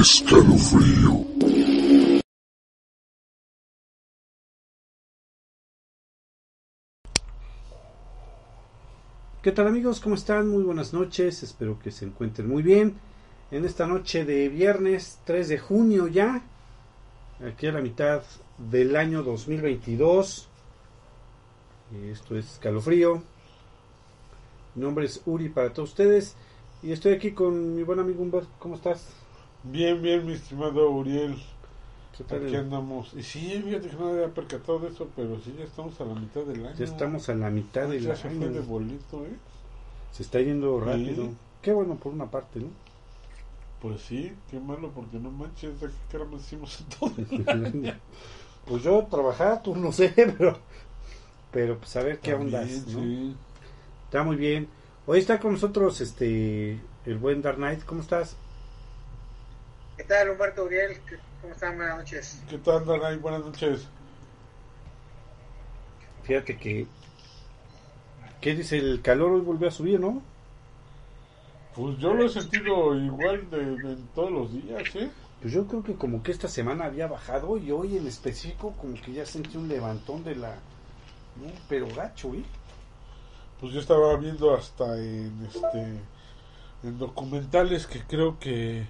Escalofrío. ¿Qué tal amigos? ¿Cómo están? Muy buenas noches, espero que se encuentren muy bien. En esta noche de viernes 3 de junio ya, aquí a la mitad del año 2022. Esto es Escalofrío. Mi nombre es Uri para todos ustedes y estoy aquí con mi buen amigo Humberto. ¿Cómo estás? Bien, bien, mi estimado Uriel. ¿Qué tal? Aquí andamos. Y sí, fíjate que no había percatado de eso, pero sí, ya estamos a la mitad del año. Ya estamos a la mitad del ya se fue de año. bolito, ¿eh? Se está yendo rápido. Sí. Qué bueno por una parte, ¿no? Pues sí, qué malo, porque no manches, ¿de qué caramba hicimos entonces? pues yo trabajar, tú no sé, pero pero pues a ver qué También, onda. ¿no? Sí. Está muy bien. Hoy está con nosotros este el buen Dark Knight. ¿Cómo estás? ¿Qué tal, Humberto Uriel? ¿Qué- ¿Cómo están? Buenas noches. ¿Qué tal, Danay? Buenas noches. Fíjate que ¿Qué dice? El calor hoy volvió a subir, ¿no? Pues yo lo he sentido igual de, de todos los días, ¿eh? Pues yo creo que como que esta semana había bajado y hoy en específico como que ya sentí un levantón de la... ¿no? Pero gacho, ¿eh? Pues yo estaba viendo hasta en este en documentales que creo que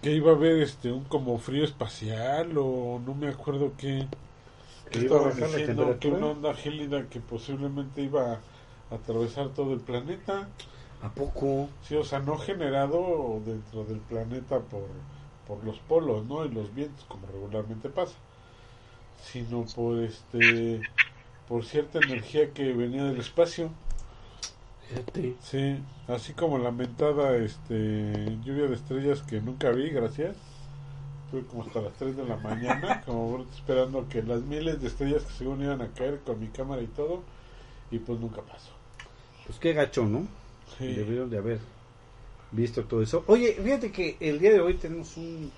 que iba a haber este un como frío espacial o no me acuerdo qué Que que iba a estaban bajar la diciendo que una onda gélida que posiblemente iba a atravesar todo el planeta ¿A poco? sí o sea no generado dentro del planeta por por los polos no y los vientos como regularmente pasa sino por este por cierta energía que venía del espacio Fíjate. Sí, así como la mentada este, lluvia de estrellas que nunca vi, gracias. Estuve como hasta las 3 de la mañana, como esperando que las miles de estrellas que según iban a caer con mi cámara y todo, y pues nunca pasó. Pues qué gacho, ¿no? Sí. Debieron de haber visto todo eso. Oye, fíjate que el día de hoy tenemos un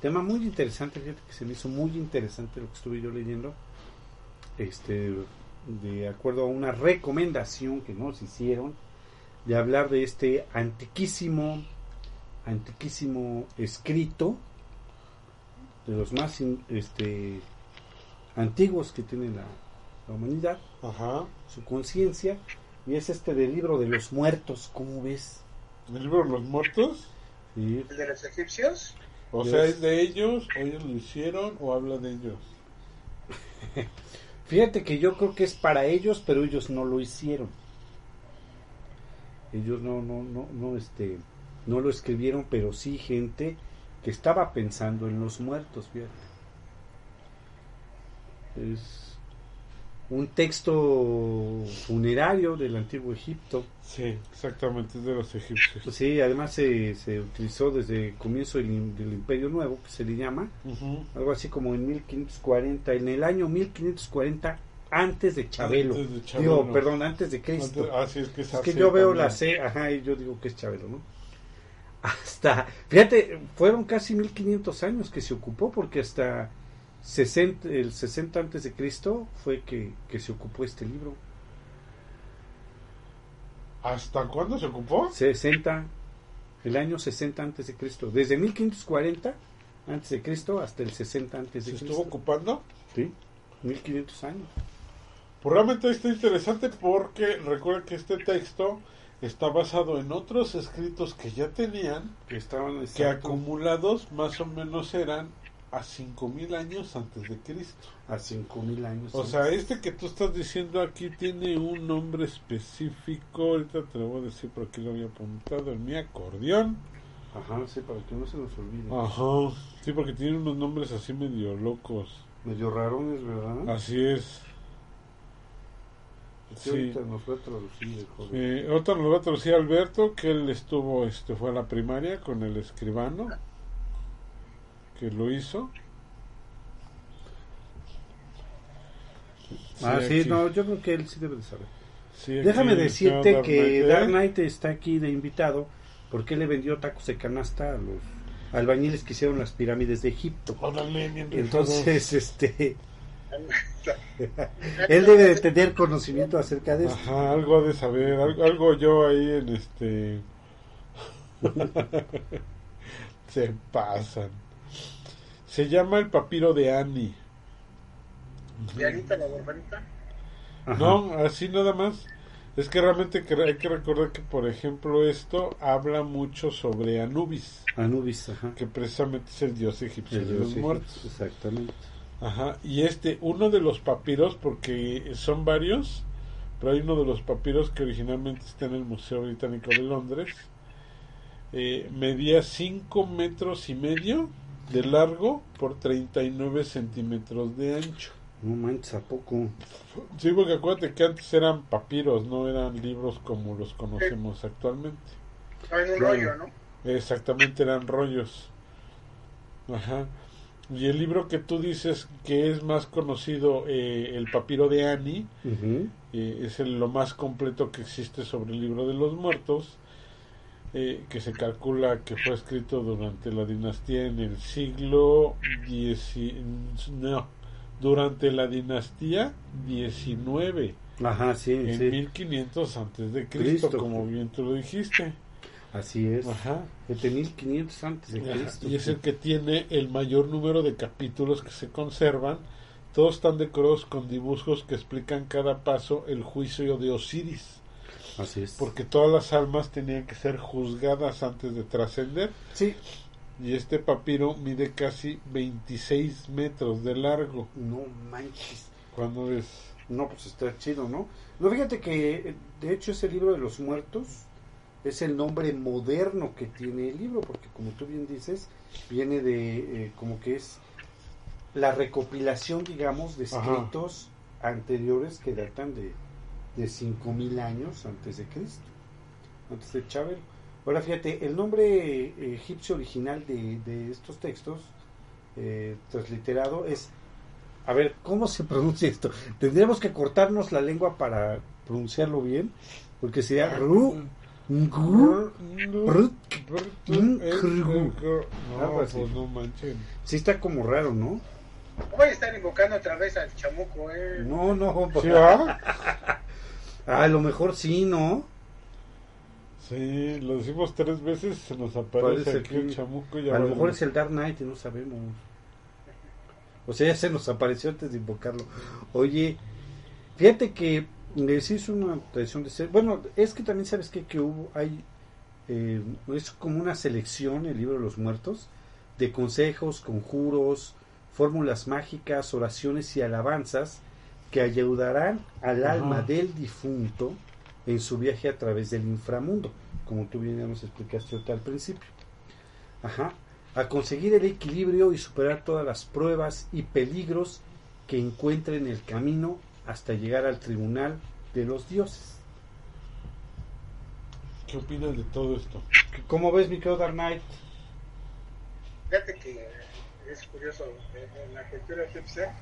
tema muy interesante, fíjate que se me hizo muy interesante lo que estuve yo leyendo. Este, de acuerdo a una recomendación que nos hicieron de hablar de este antiquísimo, antiquísimo escrito, de los más in- este, antiguos que tiene la, la humanidad, Ajá. su conciencia, y es este del libro de los muertos, ¿cómo ves? ¿El libro de los muertos? Sí, ¿El de los egipcios? O sea, ¿es de ellos? ¿O ellos lo hicieron? ¿O habla de ellos? Fíjate que yo creo que es para ellos, pero ellos no lo hicieron. Ellos no, no, no, no, este, no lo escribieron, pero sí gente que estaba pensando en los muertos, fíjate. Es un texto funerario del antiguo Egipto. Sí, exactamente, es de los egipcios. Sí, además se, se utilizó desde el comienzo del, del Imperio Nuevo, que se le llama, Ujú. algo así como en 1540, en el año 1540 antes de Chabelo. Antes de Chabelo. Digo, perdón, antes de Cristo. Antes- ah, sí, es que, es que yo veo la C, ajá, y yo digo que es Chabelo, ¿no? Hasta, fíjate, fueron casi 1500 años que se ocupó, porque hasta 60, el 60 antes de Cristo fue que, que se ocupó este libro. ¿Hasta cuándo se ocupó? 60, el año 60 antes de Cristo, desde 1540 antes de Cristo hasta el 60 antes de ¿Se Cristo. estuvo ocupando? Sí, 1500 años. Pues realmente está interesante porque recuerda que este texto está basado en otros escritos que ya tenían, Que estaban que acumulados más o menos eran a 5000 años antes de Cristo. a 5000 años. O antes. sea, este que tú estás diciendo aquí tiene un nombre específico, ahorita te lo voy a decir por aquí lo había apuntado en mi acordeón. Ajá, sí, para que no se nos olvide. Ajá. Sí, porque tiene unos nombres así medio locos. Medio rarones, ¿verdad? Así es. Sí, ahorita nos va a traducir joven. Eh, otra nos va a traducir Alberto, que él estuvo, este, fue a la primaria con el escribano, que lo hizo. ah, sí, aquí- no, yo creo que él sí debe de saber. sí, Déjame decirte que Dark Dark Knight, está aquí de invitado porque le vendió tacos de canasta a los albañiles que hicieron las pirámides de Egipto. Órale, Entonces, este, Él debe de tener conocimiento acerca de eso. Ajá, algo de saber, algo, algo yo ahí en este... Se pasan. Se llama el papiro de Annie. ¿De Anita la borbanita? Ajá. No, así nada más. Es que realmente que- hay que recordar que, por ejemplo, esto habla mucho sobre Anubis, Anubis, ajá. que precisamente es el dios egipcio El de dios los egipcio, muertos. Exactamente. Ajá, y este, uno de los papiros, porque son varios, pero hay uno de los papiros que originalmente está en el Museo Británico de Londres, eh, medía 5 metros y medio de largo por 39 centímetros de ancho. No manches, ¿a poco? Sí, porque acuérdate que antes eran papiros, no eran libros como los conocemos actualmente. En un rollo, ¿no? Exactamente, eran rollos. Ajá. Y el libro que tú dices que es más conocido, eh, el papiro de Annie, eh, es el, lo más completo que existe sobre el libro de los muertos, eh, que se calcula que fue escrito durante la dinastía en el siglo dieci- no, durante la dinastía 19, Ajá, sí, en sí. 1500 antes de Cristo, Cristo. como bien tú lo dijiste. Así es. Ajá. De 1500 antes de Cristo. Y es sí. el que tiene el mayor número de capítulos que se conservan. Todos están decorados con dibujos que explican cada paso el juicio de Osiris. Así es. Porque todas las almas tenían que ser juzgadas antes de trascender. Sí. Y este papiro mide casi 26 metros de largo. No manches. Cuando ves. No, pues está chido, ¿no? No, fíjate que eh, de hecho ese libro de los muertos es el nombre moderno que tiene el libro, porque como tú bien dices, viene de eh, como que es la recopilación, digamos, de Ajá. escritos anteriores que datan de, de 5000 años antes de Cristo, antes de Chabelo. Ahora fíjate, el nombre eh, egipcio original de, de estos textos, eh, transliterado, es a ver, ¿cómo se pronuncia esto? Tendríamos que cortarnos la lengua para pronunciarlo bien, porque sería Ru. No, pues no manchen. Sí está como raro, ¿no? Voy a estar invocando otra vez al chamuco, ¿eh? No, no. ¿Sí? Ah, a lo mejor sí, ¿no? Sí, lo decimos tres veces, se nos aparece Parece aquí el chamuco. y A lo mejor es el Dark Knight y no sabemos. O sea, ya se nos apareció antes de invocarlo. Oye, fíjate que eh, sí es una tradición de ser. Bueno, es que también sabes que, que hubo, hay. eh, es como una selección, el libro de los muertos, de consejos, conjuros, fórmulas mágicas, oraciones y alabanzas que ayudarán al Ajá. alma del difunto en su viaje a través del inframundo, como tú bien ya nos explicaste ahorita al principio. Ajá. A conseguir el equilibrio y superar todas las pruebas y peligros que encuentre en el camino hasta llegar al tribunal de los dioses. ¿Qué opinas de todo esto? ¿Cómo ves, mi querido Dark Knight? Fíjate que es curioso, en en la cultura egipcia,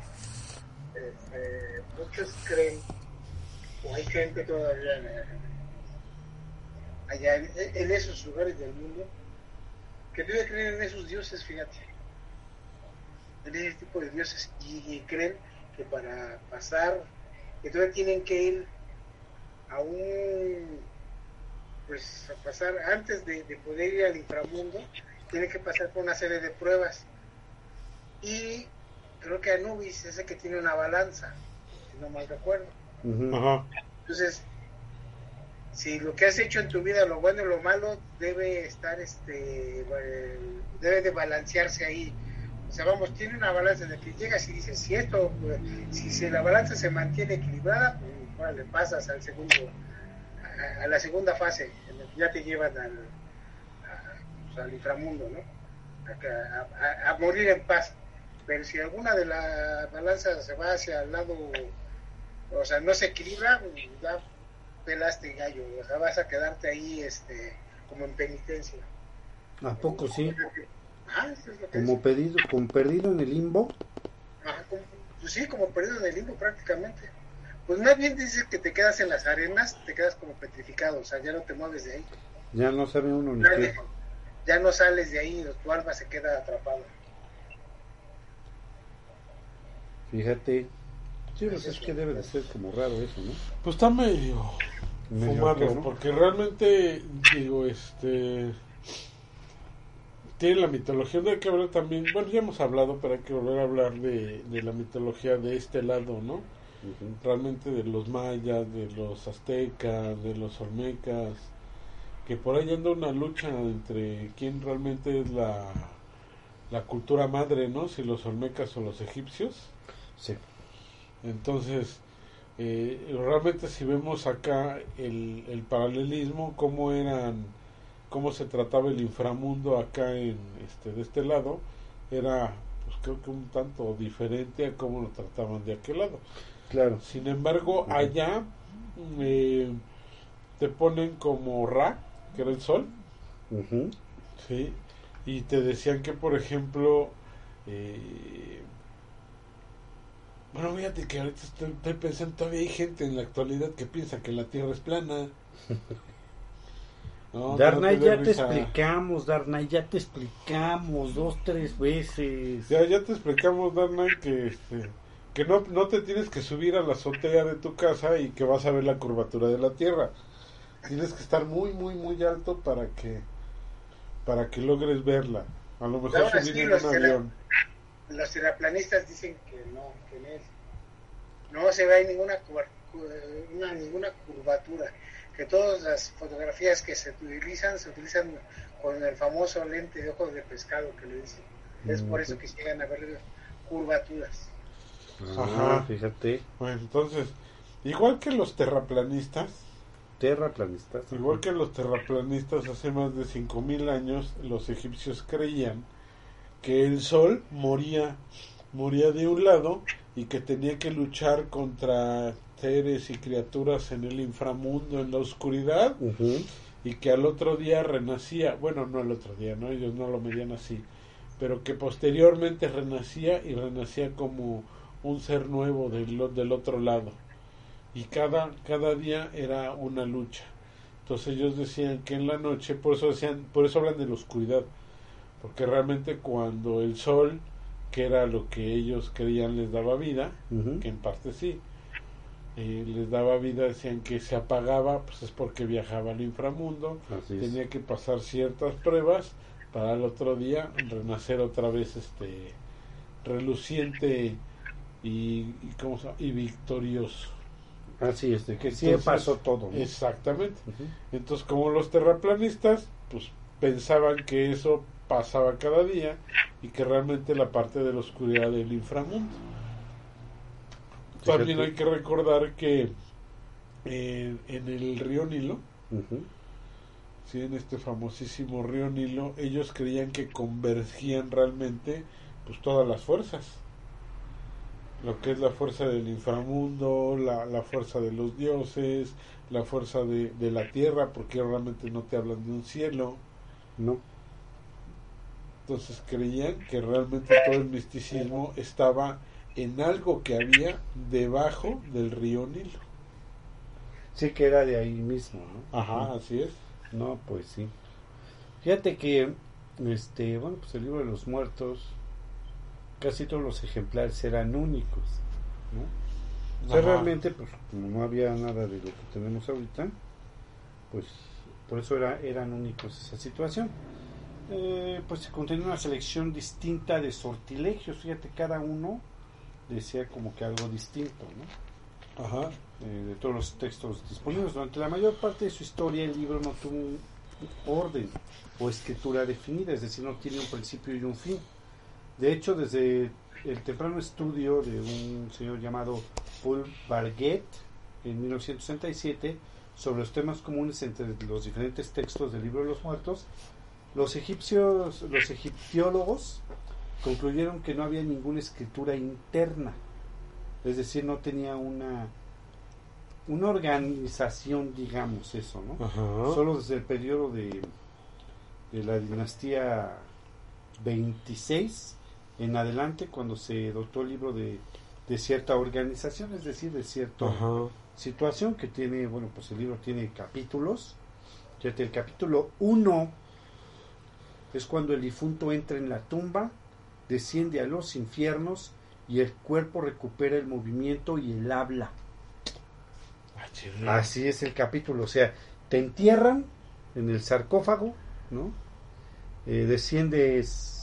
este, muchos creen, o hay gente todavía en- allá en, esos lugares del mundo, que debe creer en esos dioses, fíjate, en ese tipo de dioses, y, creen que para pasar, que todavía tienen que ir a un, pues a pasar, antes de, de poder ir al inframundo, tiene que pasar por una serie de pruebas. Y creo que Anubis es el que tiene una balanza, si no mal recuerdo. Entonces, si lo que has hecho en tu vida, lo bueno y lo malo, debe estar, este, eh, debe de balancearse ahí. O sea, vamos, tiene una balanza de que llegas y dices, si esto, pues, si, si la balanza se mantiene equilibrada, pues, le pasas al segundo, a, a la segunda fase, en la que ya te llevan al, a- pues, al inframundo, ¿no? A, a- a- a morir en paz. Pero si alguna de las balanzas se va hacia el lado o sea, no se equilibra, ya pelaste gallo, o sea, vas a quedarte ahí este como en penitencia. ¿A poco sí? Ah, eso es lo que Como es. pedido, como perdido en el limbo. Ajá, como- pues sí, como perdido en el limbo prácticamente. Pues más bien dices que te quedas en las arenas, te quedas como petrificado, o sea, ya no te mueves de ahí. Ya no sabe uno ni Ya, qué. ya no sales de ahí, tu alma se queda atrapada. Fíjate. Sí, pues es que debe de ser como raro eso, ¿no? Pues está medio, Medio fumado, porque realmente, digo, este. Tiene la mitología, no hay que hablar también. Bueno, ya hemos hablado, pero hay que volver a hablar de, de la mitología de este lado, ¿no? Realmente de los mayas, de los aztecas, de los olmecas, que por ahí anda una lucha entre quién realmente es la, la cultura madre, ¿no? Si los olmecas o los egipcios. Sí. Entonces, eh, realmente si vemos acá el, el paralelismo, cómo eran, cómo se trataba el inframundo acá en este de este lado, era pues creo que un tanto diferente a cómo lo trataban de aquel lado. Claro. Sin embargo, allá eh, te ponen como Ra, que era el sol. ¿sí? Y te decían que, por ejemplo, eh, bueno, fíjate que ahorita estoy, estoy pensando, todavía hay gente en la actualidad que piensa que la Tierra es plana. No, ya te explicamos, Darnay, ya te explicamos dos, tres veces. Ya, ya te explicamos, Darnay, que, este, que no, no te tienes que subir a la azotea de tu casa y que vas a ver la curvatura de la Tierra. Tienes que estar muy, muy, muy alto para que para que logres verla. A lo mejor subir en un avión. Los terraplanistas dicen que no, que no, es- no se ve ahí ninguna, una- ninguna curvatura, que todas las fotografías que se utilizan se utilizan con el famoso lente de ojos de pescado que le dicen. Es por eso que llegan a ver curvaturas. Ah, Ajá. fíjate, Bueno, entonces, igual que los terraplanistas, terraplanistas. igual que los terraplanistas hace más de 5000 años, los egipcios creían que el sol moría moría de un lado y que tenía que luchar contra seres y criaturas en el inframundo, en la oscuridad, y que al otro día renacía, bueno, no al otro día, no ellos no lo medían así, pero que posteriormente renacía y renacía como un ser nuevo del, del otro lado. Y cada, cada día era una lucha. Entonces ellos decían que en la noche, por eso decían, por eso hablan de la oscuridad, porque realmente cuando el sol, que era lo que ellos creían les daba vida, que en parte sí, eh, les daba vida, decían que se apagaba, pues es porque viajaba al inframundo, Así es. tenía que pasar ciertas pruebas para el otro día renacer otra vez este reluciente y, y, ¿cómo se llama? y victorioso. Así es, de que sí pasó todo. ¿no? Exactamente. Entonces, como los terraplanistas, pues pensaban que eso pasaba cada día y que realmente la parte de la oscuridad del inframundo. Fíjate. También hay que recordar que eh, en el río Nilo, sí, en este famosísimo río Nilo, ellos creían que convergían realmente pues todas las fuerzas. Lo que es la fuerza del inframundo, la, la fuerza de los dioses, la fuerza de, de la tierra, porque realmente no te hablan de un cielo. No. Entonces creían que realmente todo el misticismo estaba en algo que había debajo del río Nilo. Sí que era de ahí mismo, ¿no? Ajá, así es. No, pues sí. Fíjate que, este, bueno, pues el libro de los muertos, casi todos los ejemplares eran únicos, ¿no? O sea, Ajá. realmente, pues, como no había nada de lo que tenemos ahorita, pues, por eso era, eran únicos esa situación. Eh, pues se contenía una selección distinta de sortilegios, fíjate, cada uno decía como que algo distinto, ¿no? Ajá. eh, de todos los textos disponibles. Durante la mayor parte de su historia el libro no tuvo un orden o escritura definida, es decir, no tiene un principio y un fin. De hecho, desde el temprano estudio de un señor llamado Paul Barguet en 1967 sobre los temas comunes entre los diferentes textos del libro de los muertos, los egipcios, los egiptiólogos concluyeron que no había ninguna escritura interna, es decir, no tenía una una organización, digamos eso, ¿no? Ajá. Solo desde el periodo de, de la dinastía 26 en adelante, cuando se dotó el libro de, de cierta organización, es decir, de cierta Ajá. situación que tiene, bueno, pues el libro tiene capítulos. Fíjate, el capítulo 1 es cuando el difunto entra en la tumba, desciende a los infiernos y el cuerpo recupera el movimiento y el habla. Así es el capítulo, o sea, te entierran en el sarcófago, ¿no? Eh, desciendes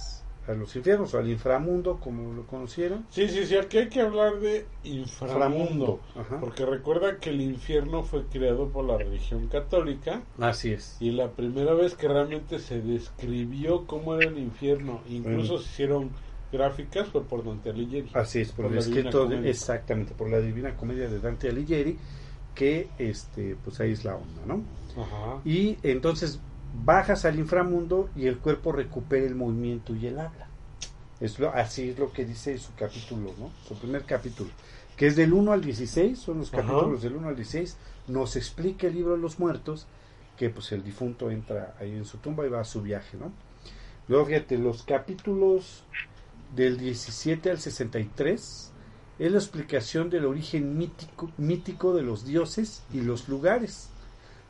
a los infiernos o al inframundo, como lo conocieron. Sí, sí, sí, aquí hay que hablar de inframundo, Inframundo, porque recuerda que el infierno fue creado por la religión católica Así es. y la primera vez que realmente se describió cómo era el infierno, incluso Bueno. se hicieron gráficas fue por Dante Alighieri. Así es, por, Por el escrito, de- exactamente, por la Divina Comedia de Dante Alighieri, que este, pues ahí es la onda, ¿no? Ajá. Y entonces bajas al inframundo y el cuerpo recupera el movimiento y el habla. Es lo, así es lo que dice su capítulo, ¿no? Su primer capítulo, que es del 1 al 16, son los Ajá. capítulos del 1 al 16, nos explica el libro de los muertos, que pues el difunto entra ahí en su tumba y va a su viaje, ¿no? Luego fíjate, los capítulos del 17 al 63 es la explicación del origen mítico, mítico de los dioses y los lugares.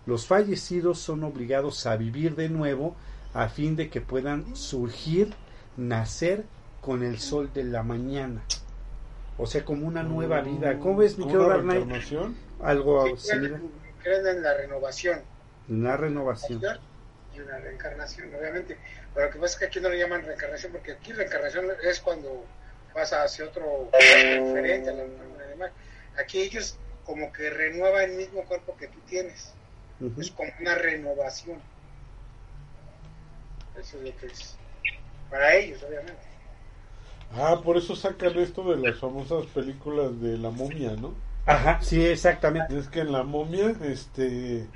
Los fallecidos son obligados a vivir de nuevo a fin de que puedan surgir, nacer con el sol de la mañana. O sea, como una nueva vida. ¿Cómo ves, mi. Algo Sí, similar. creen, en la renovación Una renovación. y una reencarnación, obviamente. Pero lo que pasa es que aquí no le llaman reencarnación, porque aquí reencarnación es cuando pasa hacia otro diferente a la animal. Aquí ellos como que renuevan el mismo cuerpo que tú tienes. Es como una renovación. Eso es lo que es. Para ellos, obviamente. Ah, por eso sacan esto de las famosas películas de la momia, ¿no? Ajá, sí, exactamente. Es que en la momia, este,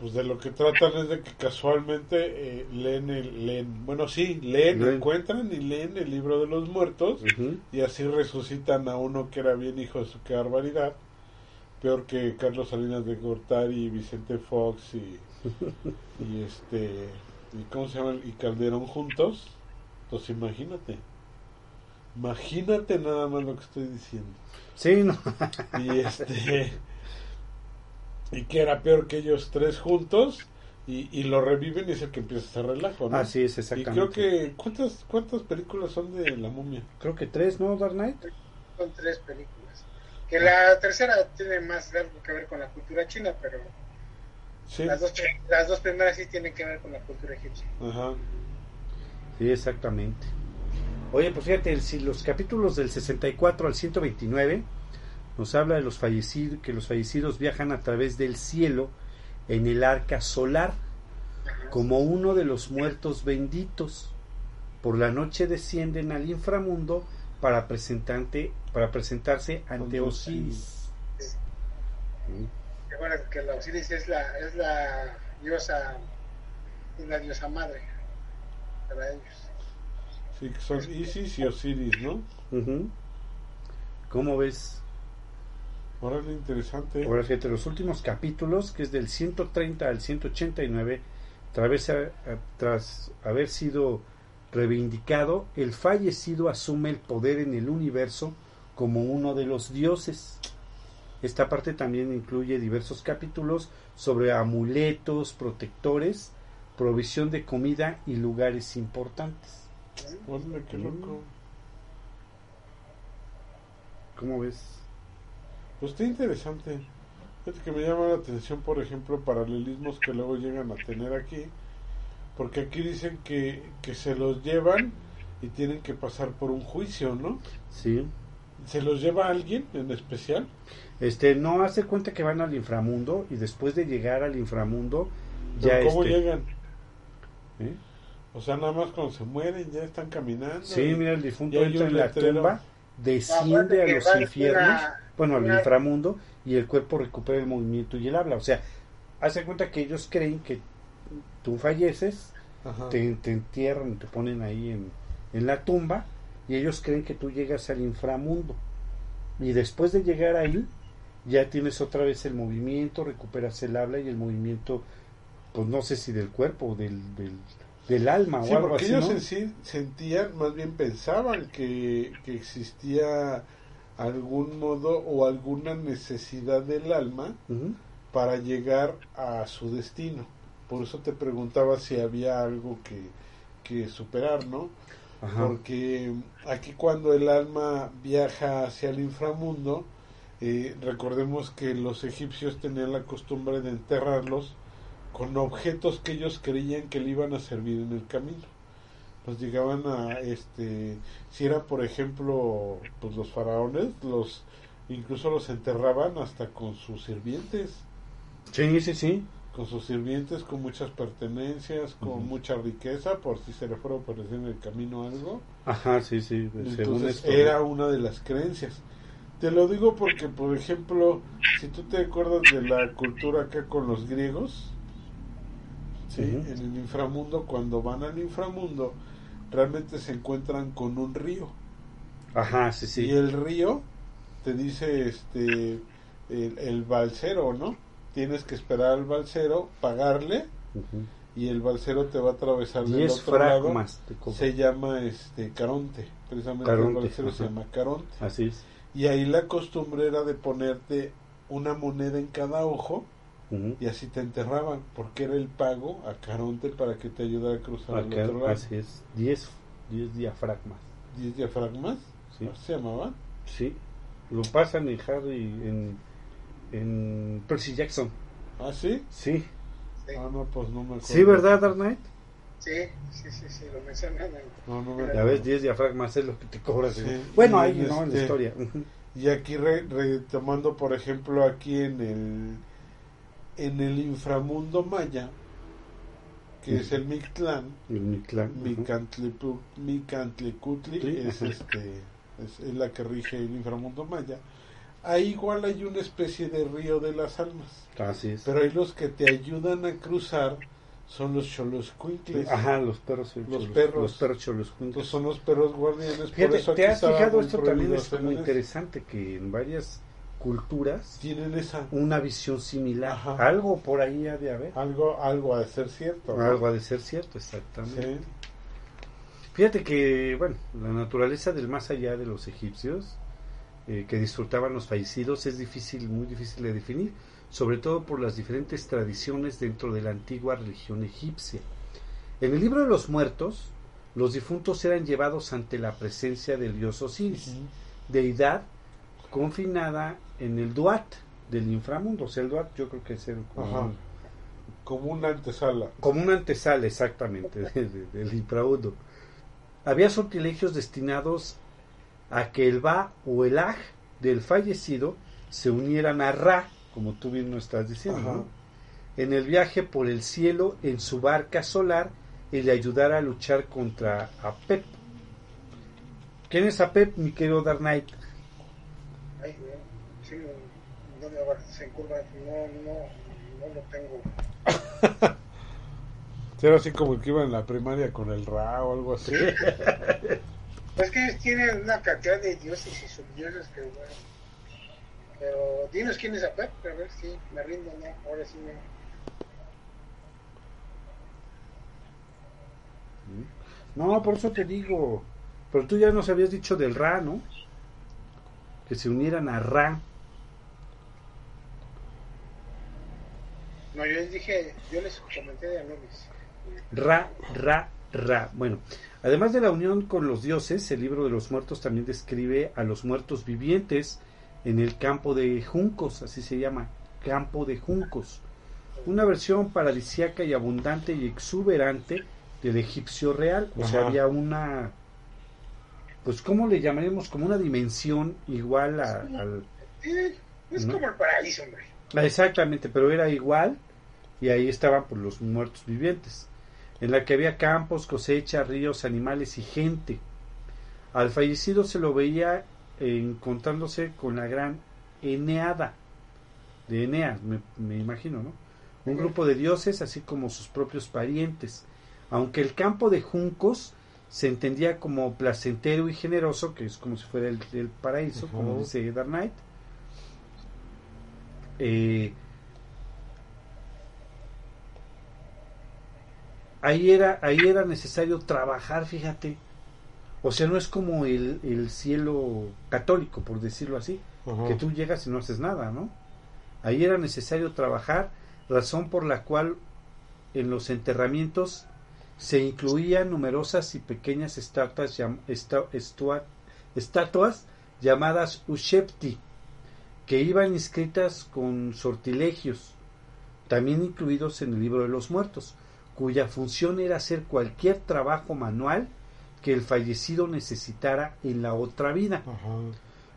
pues de lo que tratan es de que casualmente eh, leen, el, leen, bueno, sí, leen, Leen. encuentran y leen el libro de los muertos y así resucitan a uno que era bien hijo de su qué barbaridad, peor que Carlos Salinas de Gortari y Vicente Fox y, y este, y cómo se llama, y Calderón juntos, pues imagínate. Imagínate nada más lo que estoy diciendo Sí, no. y este y que era peor que ellos tres juntos y, y lo reviven y es el que empieza a hacer relajo ¿no? Así es, y exactamente. creo que ¿cuántas cuántas películas son de la momia? Creo que tres, ¿no, Dark Knight? Son tres películas. Que la tercera tiene más algo que ver con la cultura china, pero sí las dos, las dos primeras sí tienen que ver con la cultura egipcia. ajá Sí, exactamente. Oye, pues fíjate, el- si los capítulos del 64 al 129 nos habla de los fallecidos, que los fallecidos viajan a través del cielo en el arca solar como uno de los muertos benditos. Por la noche descienden al inframundo para presentante, para presentarse ante Osiris. Recuerda que la Osiris es la, es la diosa, es la diosa madre para ellos. sí que son Isis y Osiris ¿no? Ujú. ¿Cómo ves? Órale, interesante Ahora fíjate, los últimos capítulos, que es del 130 al 189, tras, a- tras haber sido reivindicado, el fallecido asume el poder en el universo como uno de los dioses. Esta parte también incluye diversos capítulos sobre amuletos, protectores, provisión de comida y lugares importantes. Órale, qué loco ¿Cómo ves? pues está interesante Fíjate que me llama la atención por ejemplo paralelismos que luego llegan a tener aquí porque aquí dicen que, que se los llevan y tienen que pasar por un juicio, ¿no? Sí. ¿Se los lleva alguien en especial? Este, no hace cuenta que van al inframundo y después de llegar al inframundo ya ¿Pero ¿Cómo este, llegan? ¿eh? O sea, nada más cuando se mueren ya están caminando. Sí, y- mira, el difunto entra en la letrero. tumba, desciende Aparte a los infiernos, una- bueno, al una- inframundo, y el cuerpo recupera el movimiento y el habla. O sea, hace cuenta que ellos creen que tú falleces, te, te entierran, te ponen ahí en, en la tumba, y ellos creen que tú llegas al inframundo. Y después de llegar ahí, ya tienes otra vez el movimiento, recuperas el habla y el movimiento, pues no sé si del cuerpo o del, del, del alma Sí, o algo porque así. ellos ¿no? en sí sentían, más bien pensaban que, que existía algún modo o alguna necesidad del alma para llegar a su destino. Por eso te preguntaba si había algo que, que superar, ¿no? Ajá. porque aquí cuando el alma viaja hacia el inframundo, eh, recordemos que los egipcios tenían la costumbre de enterrarlos con objetos que ellos creían que le iban a servir en el camino. Los llegaban a, este, si era por ejemplo, pues los faraones, los, incluso los enterraban hasta con sus sirvientes Sí, sí, sí. Con sus sirvientes, con muchas pertenencias, con mucha riqueza, por si se le fuera a aparecer en el camino algo. Ajá, sí, sí. pues, según Entonces esto. era una de las creencias. Te lo digo porque, por ejemplo, si tú te acuerdas de la cultura acá con los griegos, ¿sí? En el inframundo, cuando van al inframundo, realmente se encuentran con un río. Ajá, sí, sí. Y el río te dice este el, el balsero, ¿no? Tienes que esperar al balsero, pagarle y el balsero te va a atravesar del otro lado. Se llama este Caronte, precisamente Caronte, el balsero se llama Caronte. Así es. Y ahí la costumbre era de ponerte una moneda en cada ojo y así te enterraban, porque era el pago a Caronte para que te ayudara a cruzar al otro lado. así es. Diez, diez diafragmas. ¿Diez diafragmas? Sí. ¿Así se llamaban? Sí. Lo pasan en Harry, en, en Percy Jackson. ¿Ah, sí? Sí. Sí, Ah, no, pues no me acuerdo. Sí, ¿verdad, Dark Knight? sí, sí, sí, sí, lo mencionan. en- No, no me Ya ves, 10 diafragmas es lo que te cobras. Sí. Bueno, Y ahí, ¿no? En la este- historia. Y aquí re- retomando, por ejemplo, aquí en el en el inframundo maya, que es el Mictlán, El Mictlán. Micantlicutli, Sí, es, este, es, es la que rige el inframundo maya. Ahí igual hay una especie de río de las almas, Así es. pero ahí los que te ayudan a cruzar son los choloscuincles. Ajá, los perros. Los cholos- perros. Los perros cholos. Estos son los perros guardianes. por Fíjate, eso ¿te has fijado? muy Esto también es eso. interesante que en varias culturas Tienen esa una visión similar. Ajá. Algo por ahí ha de haber. algo algo a de ser cierto. ¿no? Algo ha de ser cierto, exactamente. Sí. Fíjate que, bueno, la naturaleza del más allá de los egipcios, eh, que disfrutaban los fallecidos, es difícil, muy difícil de definir, sobre todo por las diferentes tradiciones dentro de la antigua religión egipcia. En el libro de los muertos, los difuntos eran llevados ante la presencia del dios Osiris, deidad confinada en el Duat del inframundo. O sea, el Duat yo creo que es el, como, Como una antesala. como una antesala exactamente de- de- del inframundo. Había sortilegios destinados a que el Ba o el Aj del fallecido se unieran a Ra, como tú bien nos estás diciendo, en el viaje por el cielo en su barca solar y le ayudara a luchar contra Apep. ¿Quién es Apep, mi querido Dark Knight? Ay, sí, no, no, no lo tengo. Era así como el que iba en la primaria con el Ra o algo así. Pues que ellos tienen una cantidad de dioses y subdioses que, bueno. Pero dinos quién es Apep, a ver si me rindo, no, ahora sí no. No, por eso te digo. Pero tú ya nos habías dicho del Ra, ¿no? Que se unieran a Ra. No, yo les dije, yo les comenté de Anubis. Ra, Ra, Ra. Bueno, además de la unión con los dioses, el libro de los muertos también describe a los muertos vivientes en el campo de juncos, así se llama, campo de juncos. Una versión paradisíaca y abundante y exuberante del egipcio real. O sea, había una, pues, ¿cómo le llamaríamos? Como una dimensión igual a- al, Eh, es ¿No? como el paraíso, hombre. Ah, Exactamente, pero era igual y ahí estaban por los muertos vivientes, en la que había campos, cosechas, ríos, animales y gente. Al fallecido se lo veía eh, encontrándose con la gran Eneada, de Eneas, me, me imagino, ¿no? Un grupo de dioses, así como sus propios parientes. Aunque el campo de juncos se entendía como placentero y generoso, que es como si fuera el, el paraíso, como dice Dark Knight, eh, ahí era ahí era necesario trabajar fíjate. O sea no es como el, el cielo católico por decirlo así que tú llegas y no haces nada no ahí era necesario trabajar razón por la cual en los enterramientos se incluían numerosas y pequeñas estatuas, estatuas llamadas Ushepti, que iban inscritas con sortilegios, también incluidos en el libro de los muertos, cuya función era hacer cualquier trabajo manual que el fallecido necesitara en la otra vida. Ajá.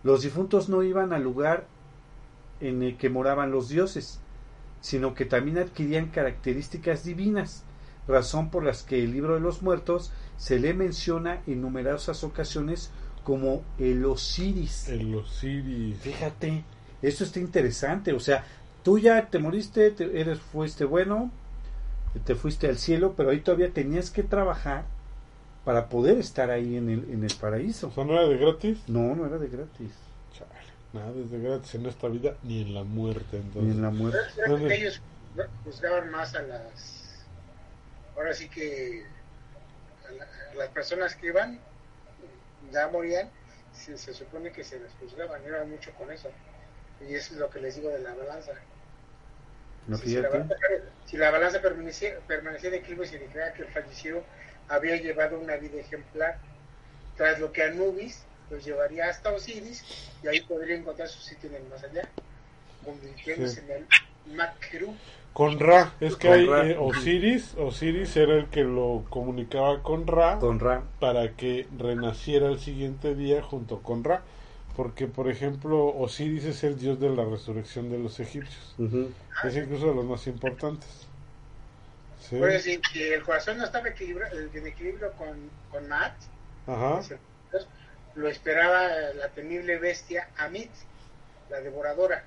Los difuntos no iban al lugar en el que moraban los dioses, sino que también adquirían características divinas, razón por las que el libro de los muertos se le menciona en numerosas ocasiones como el Osiris. El Osiris. Fíjate, eso está interesante, o sea, tú ya te moriste, te- eres fuiste bueno, te fuiste al cielo, pero ahí todavía tenías que trabajar para poder estar ahí en el, en el paraíso. O sea, ¿no era de gratis? No, no era de gratis. Chale, nada es de gratis en esta vida ni en la muerte. Ni Entonces, en la muerte. ¿Dónde? que ellos juzgaban más a las. Ahora sí que. A, la- a las personas que iban, ya morían, se, se supone que se les juzgaban, era mucho con eso. Y eso es lo que les digo de la balanza. No, si, si la balanza, si la balanza permanecía, permanecía en equilibrio, significaba que el fallecido había llevado una vida ejemplar. Tras lo que Anubis los llevaría hasta Osiris y ahí podría encontrar su sitio en el más allá, convirtiéndose Sí. en el Makru. Con Ra, es que Con hay Ra. eh, Osiris, Osiris era el que lo comunicaba con Ra Con Ra. para que renaciera el siguiente día junto con Ra. Porque, por ejemplo, Osiris es el dios de la resurrección de los egipcios. Es incluso de los más importantes. Sí. Decir, si el corazón no estaba en equilibrio con, con Maat, Ajá. lo esperaba la temible bestia Amit, la devoradora,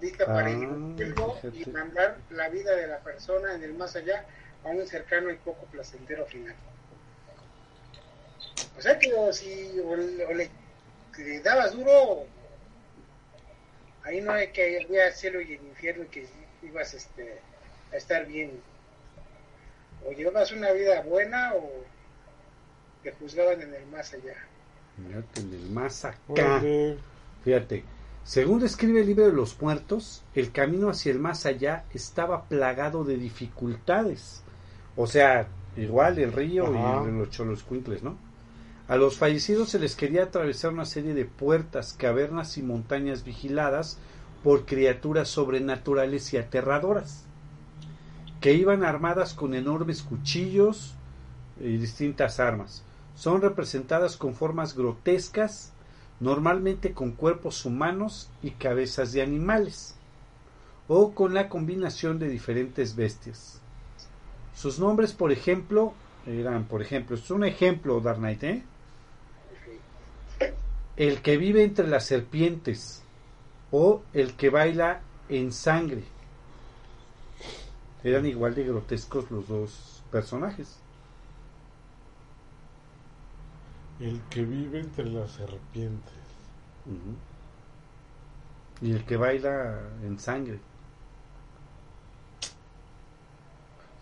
lista para Ah, irrumpirlo y mandar la vida de la persona en el más allá a un cercano y poco placentero final. O sea que o si o le, o le- le dabas duro, ahí no hay que había cielo y el infierno y que ibas este, a estar bien. O llevabas una vida buena o te juzgaban en el más allá. Fíjate, en el más acá. Fíjate, según describe el libro de los muertos, el camino hacia el más allá estaba plagado de dificultades. O sea, igual el río Ajá. y los choloscuincles, ¿no? A los fallecidos se les quería atravesar una serie de puertas, cavernas y montañas vigiladas por criaturas sobrenaturales y aterradoras, que iban armadas con enormes cuchillos y distintas armas. Son representadas con formas grotescas, normalmente con cuerpos humanos y cabezas de animales, o con la combinación de diferentes bestias. Sus nombres, por ejemplo, eran, por ejemplo, es un ejemplo, Dark ¿eh? El que vive entre las serpientes, o el que baila en sangre. Eran igual de grotescos los dos personajes. El que vive entre las serpientes. Y el que baila en sangre.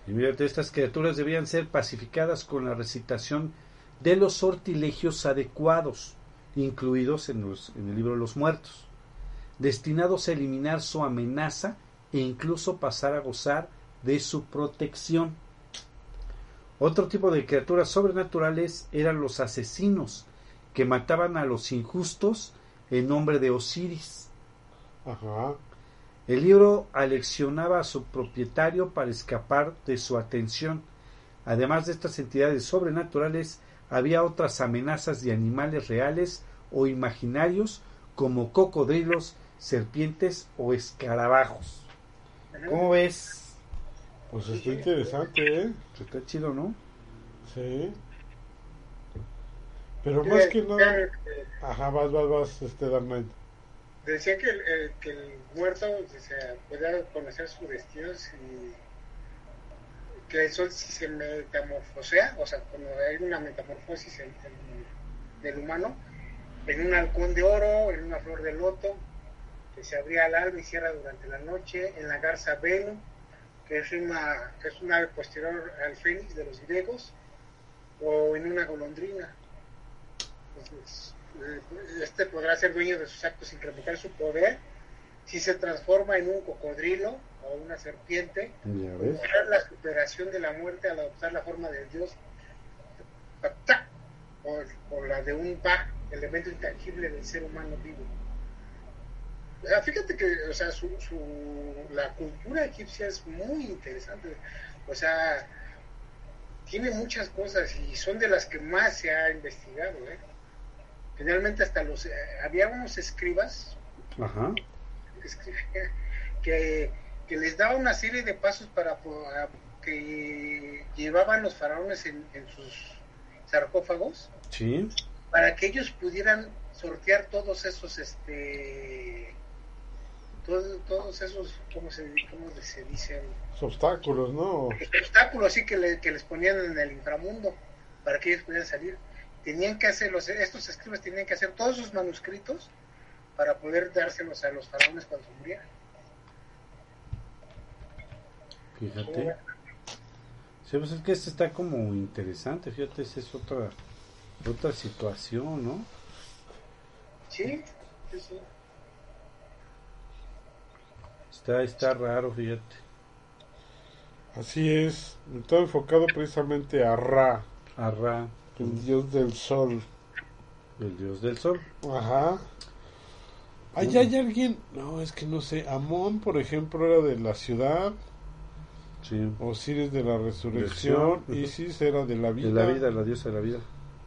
Y mírate, estas criaturas debían ser pacificadas con la recitación de los sortilegios adecuados, incluidos en, los- en el libro de los muertos, destinados a eliminar su amenaza e incluso pasar a gozar de su protección. Otro tipo de criaturas sobrenaturales eran los asesinos, que mataban a los injustos en nombre de Osiris. Ajá. El libro aleccionaba a su propietario para escapar de su atención. Además de estas entidades sobrenaturales, había otras amenazas de animales reales o imaginarios como cocodrilos, serpientes o escarabajos. ¿Cómo ves? Pues está interesante, ¿eh? Está chido, ¿no? Sí. Pero más que nada. Eh, Ajá, vas, vas, vas, este Dark Knight. Decía que el, el- que el muerto o sea, podía conocer su destino si que el sol se metamorfosea, o sea, cuando hay una metamorfosis en- en- del humano, en un halcón de oro, en una flor de loto, que se abría al alba y cierra durante la noche, en la garza Venu, que es una, es una ave posterior al fénix de los griegos, o en una golondrina. Entonces, eh, este podrá ser dueño de sus actos revocar su poder si se transforma en un cocodrilo o una serpiente, la superación de la muerte al adoptar la forma de Dios, o, o la de un Ba, elemento intangible del ser humano vivo. O sea, fíjate que o sea, su, su, la cultura egipcia es muy interesante. O sea, tiene muchas cosas y son de las que más se ha investigado. ¿eh? Generalmente hasta los... eh, había unos escribas Ajá. que, escribían- que, que les daba una serie de pasos para que llevaban los faraones en, en sus sarcófagos Sí. para que ellos pudieran sortear todos esos este todo- todos esos cómo se cómo se dicen obstáculos, ¿no? obstáculos así que, le- que les ponían en el inframundo para que ellos pudieran salir tenían que hacer los estos escribas tenían que hacer todos sus manuscritos para poder dárselos a los faraones cuando se murieran Fíjate. Sí, pues es que este está como interesante, fíjate, esa es otra otra situación, ¿no? sí sí sí Está está raro, fíjate. Así es. Todo enfocado precisamente a Ra, Arra, el dios del sol. el dios del sol. Ajá. Allá hay alguien, no, es que no sé, Amón, por ejemplo, era de la ciudad, Sí. Osiris de la resurrección. Isis era de la vida. De la vida, la diosa de la vida.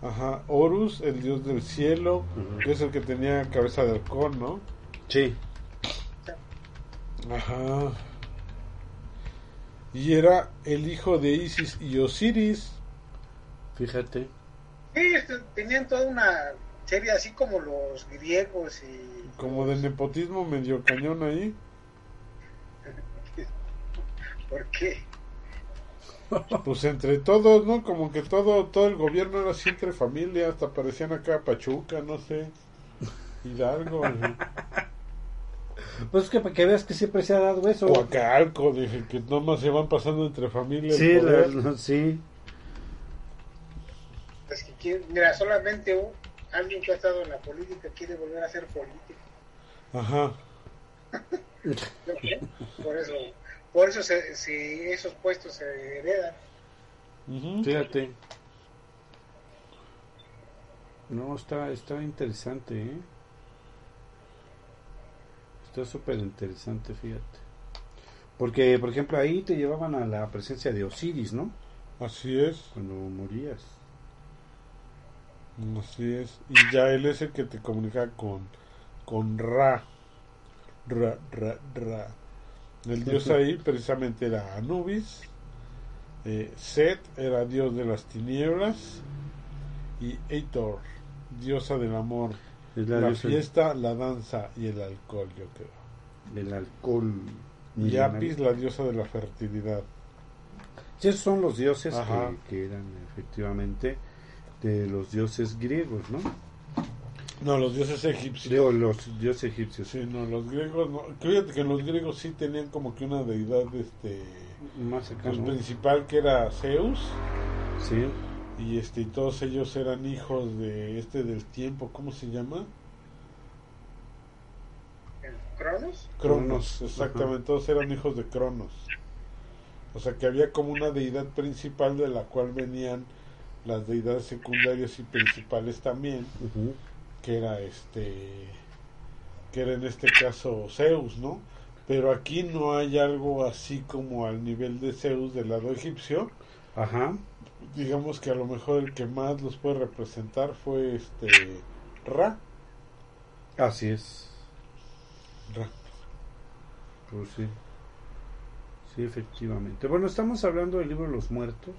Ajá, Horus, el dios del cielo, Ujú. que es el que tenía cabeza de halcón, ¿no? Sí. Ajá. Y era el hijo de Isis y Osiris. Fíjate. Sí, este, tenían toda una serie así como los griegos y Como de nepotismo medio cañón ahí. ¿Por qué? Pues entre todos, ¿no? Como que todo todo el gobierno era así entre familia, hasta parecían acá Pachuca, no sé. Hidalgo, Pues es que para que veas que siempre se ha dado eso. Coacalco, dije que nomás se van pasando entre familias. Sí, la- la- sí. Es que quiere- mira, solamente un- alguien que ha estado en la política quiere volver a ser político. Ajá. ¿no? Por eso, por eso se, se- esos puestos se heredan. Fíjate. No, está, está interesante, ¿eh? Está súper interesante, fíjate. Porque, por ejemplo, ahí te llevaban a la presencia de Osiris, ¿no? Así es, Cuando morías. así es. Y ya él es el que te comunica con, con Ra. Ra, Ra, Ra. El dios ahí precisamente era Anubis. Eh, Set era dios de las tinieblas. Y Eitor, diosa del amor. La, la, fiesta, la danza y el alcohol, yo creo. del alcohol. Y. Apis, la diosa de la fertilidad. Sí, esos son los dioses que eran efectivamente de los dioses griegos, ¿no? No, los dioses egipcios. Digo, los dioses egipcios. Sí, no, los griegos no. Fíjate que los griegos sí tenían como que una deidad este Más acá, pues, ¿no? principal que era Zeus Sí. y este y todos ellos eran hijos de este del tiempo, ¿cómo se llama? ¿El Cronos? Cronos, exactamente, todos eran hijos de Cronos. O sea que había como una deidad principal de la cual venían las deidades secundarias y principales también. Que era este que era en este caso Zeus, ¿no? Pero aquí no hay algo así como al nivel de Zeus del lado egipcio. Ajá. Digamos que a lo mejor el que más los puede representar fue este Ra. Así es. Ra. Pues sí. Sí, efectivamente. Bueno, estamos hablando del libro de los muertos,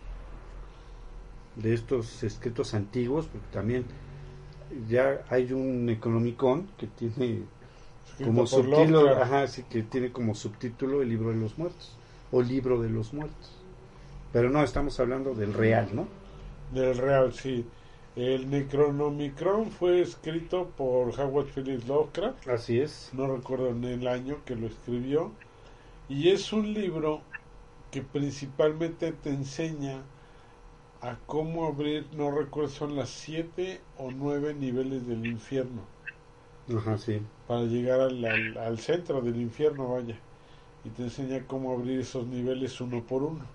de estos escritos antiguos, porque también ya hay un Necronomicon que tiene como subtítulo, ajá, sí, que tiene como subtítulo el libro de los muertos o libro de los muertos. Pero no, estamos hablando del real, ¿no? Del Real, sí. El Necronomicron fue escrito por Howard Phillips Lovecraft. Así es. no recuerdo en el año que lo escribió, y es un libro que principalmente te enseña a cómo abrir, no recuerdo, son las siete o nueve niveles del infierno. Ajá, sí. para llegar al, al, al centro del infierno, vaya. Y te enseña cómo abrir esos niveles uno por uno.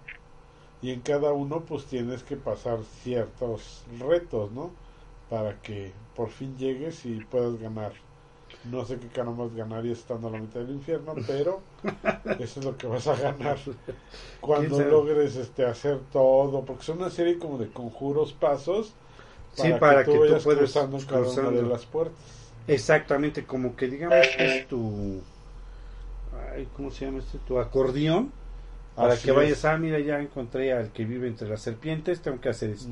Y en cada uno pues tienes que pasar ciertos retos, ¿no? Para que por fin llegues y puedas ganar. No sé qué carambas ganarías estando a la mitad del infierno, pero eso es lo que vas a ganar cuando logres este hacer todo, porque son una serie como de conjuros, pasos, Sí, para que tú vayas puedas cruzando cada una de cruzando. las puertas. Exactamente, como que digamos que es tu. Ay, ¿Cómo se llama este? Tu acordeón. Para Así que vayas, es. ah, mira, ya encontré al que vive entre las serpientes, tengo que hacer esto.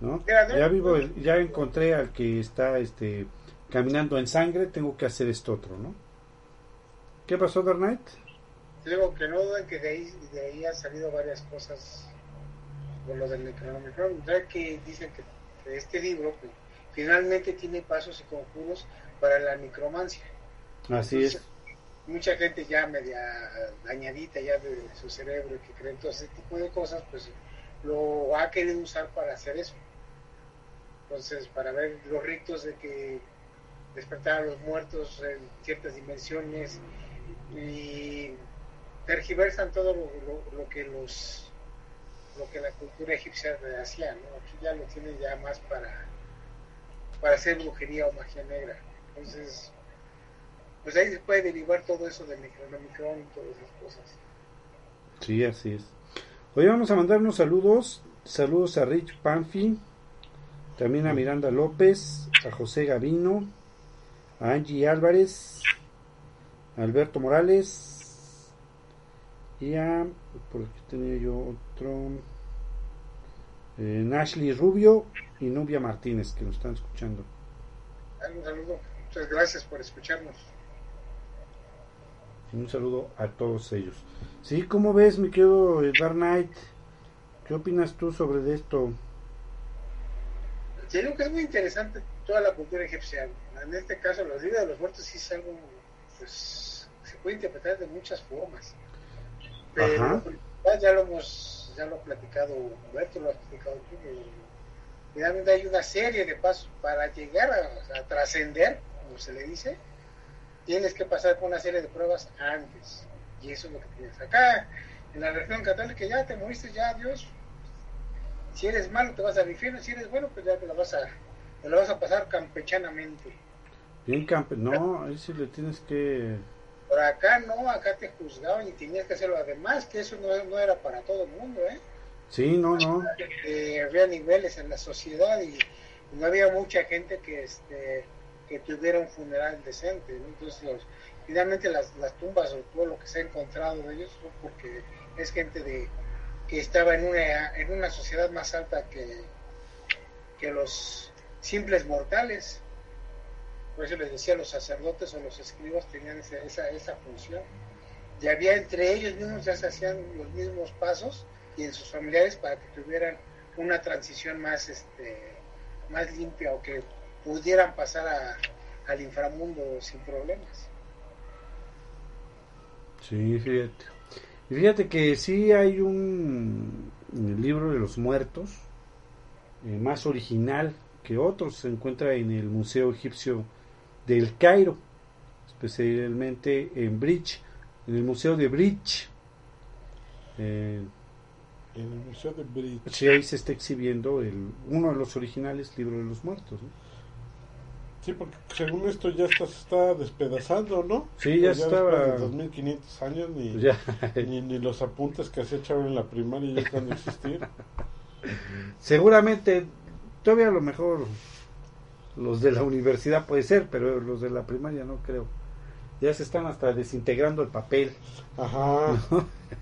¿no? Ya vivo, ya encontré al que está, este, caminando en sangre, tengo que hacer esto otro, ¿no? ¿Qué pasó? Te digo que no duden que de ahí, de ahí han salido varias cosas con lo del Necronomicon. Ya que dicen que, que este libro pues, finalmente tiene pasos y conjuros para la necromancia. Así es. Mucha gente ya media dañadita ya de su cerebro que cree en todo ese tipo de cosas, pues lo ha querido usar para hacer eso. Entonces, para ver los ritos de que despertar a los muertos en ciertas dimensiones y tergiversan todo lo, que los lo que la cultura egipcia hacía. Aquí ya lo tienen ya más para para hacer brujería o magia negra. Entonces, pues ahí se puede derivar todo eso del Necronomicron y todas esas cosas. Sí, así es. Hoy vamos a mandar unos saludos. Saludos a Rich Panfi, también a Miranda López, a José Gavino, Angie Álvarez, Alberto Morales y a, por aquí tenía yo otro, eh, Nashley Rubio y Nubia Martínez que nos están escuchando. Un saludo, muchas gracias por escucharnos. Un saludo a todos ellos. Sí, ¿cómo ves, mi querido Dark Knight? ¿Qué opinas tú sobre esto? Yo digo que es muy interesante toda la cultura egipcia. En este caso, los días de los muertos sí es algo, pues, se puede interpretar de muchas formas. Pero Ajá. ya, lo hemos, ya lo ha platicado Humberto, lo has platicado tú. Finalmente hay una serie de pasos para llegar a, a trascender, como se le dice. Tienes que pasar por una serie de pruebas antes. Y eso es lo que tienes acá. En la religión católica ya te moriste, ya Dios si eres malo te vas al infierno, si eres bueno pues ya te la vas a, te la vas a pasar campechanamente. Bien, campe no, ahí sí le tienes que... Por acá no, acá te juzgaban y tenías que hacerlo. Además que eso no, no era para todo el mundo, ¿eh? Sí, no, no. Eh, había niveles en la sociedad y no había mucha gente que este que tuviera un funeral decente. ¿no? Entonces los, finalmente las, las tumbas o todo lo que se ha encontrado de ellos fue porque es gente de que estaba en una, en una sociedad más alta que, que los simples mortales. Por eso les decía, los sacerdotes o los escribas tenían esa, esa, esa función. Y había entre ellos mismos, ya se hacían los mismos pasos y en sus familiares para que tuvieran una transición más, este, más limpia o que pudieran pasar al inframundo sin problemas. Sí, fíjate. Fíjate que sí hay un libro de los muertos eh, más original que otros. Se encuentra en el Museo Egipcio del Cairo, especialmente en Bridge, en el Museo de Bridge. Eh, En el Museo de Bridge. sí, ahí se está exhibiendo el, uno de los originales libros de los muertos. ¿no? Sí, porque según esto ya está, se está despedazando, ¿no? Sí, ya Pues estaba- de 2500 años ni, Pues ya, ni, ni los apuntes que hacía Chavo en la primaria ya están de existir. seguramente, todavía a lo mejor los de la universidad puede ser, pero los de la primaria no creo. Ya se están hasta desintegrando el papel. Ajá.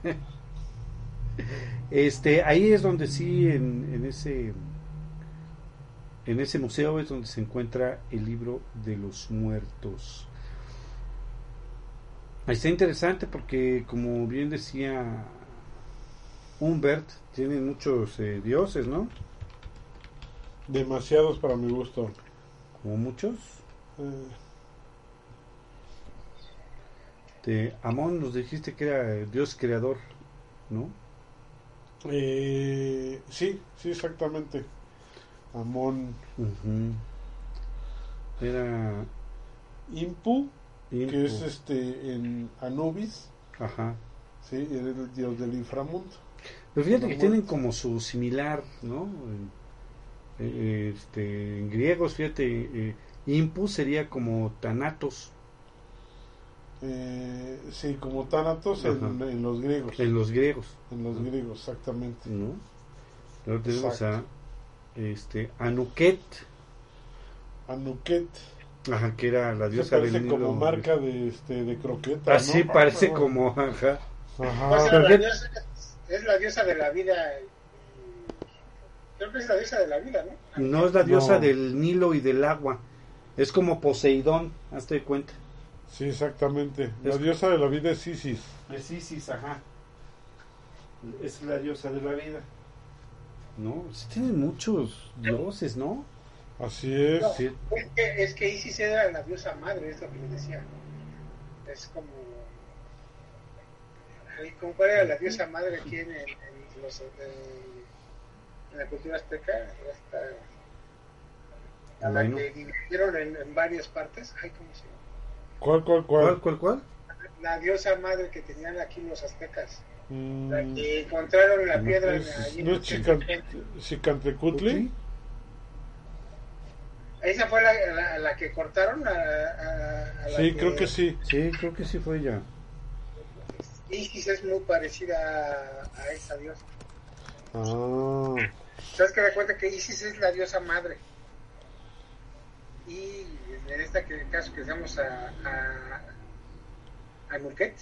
Este, ahí es donde sí, en, en ese en ese museo es donde se encuentra el libro de los muertos. Está interesante porque, como bien decía Humbert, tienen muchos eh, dioses, ¿no? Demasiados para mi gusto. Como muchos. Eh, Amón nos dijiste que era el dios creador, ¿no? eh, sí, sí, exactamente. Amón. Era Impu, Impu. que es este en Anubis, Ajá. sí, era el dios del inframundo. Pero fíjate que tienen como su similar, ¿no? En, eh, este, en griegos, fíjate, eh, Impu sería como Thanatos Eh, sí, como Thanatos en, en los griegos. en los griegos, En los griegos, exactamente. ¿no? Luego tenemos Exacto. a este, Anuket, Anuket. ajá, que era la diosa del parece como Nilo. marca de este de croqueta. Así ¿no? parece Ah, como, ajá. O sea, Ajá. la diosa, es la diosa de la vida. Y- Creo que es la diosa de la vida, ¿no? No es la diosa No. del Nilo y del agua. Es como Poseidón, hazte cuenta. Sí, exactamente. La Es- diosa de la vida es Isis. Es Isis, ajá. Es la diosa de la vida. No, sí tienen muchos dioses, ¿no? Así es. No, Sí. es, que, es que Isis era la diosa madre, es lo que les decía. Es como. ay, ¿Cómo cuál era la diosa madre aquí en, en- en los, en- en la cultura azteca? Esta, a la Bueno. que dividieron en, en varias partes. Ay, ¿cómo se llama? ¿Cuál, cuál, ¿Cuál, cuál? cuál, cuál? La diosa madre que tenían aquí los aztecas. Mm, La que encontraron la no, piedra es- allí en ¿No es Chican- Chicantecutli? Esa fue la, la, la que cortaron a, a- a la Sí, creo que sí. Sí, creo que sí fue ella. Isis es muy parecida a, a esa diosa. Ah, ¿Sabes que da cuenta que Isis es la diosa madre? Y en este caso que usamos a, a, a Nuket,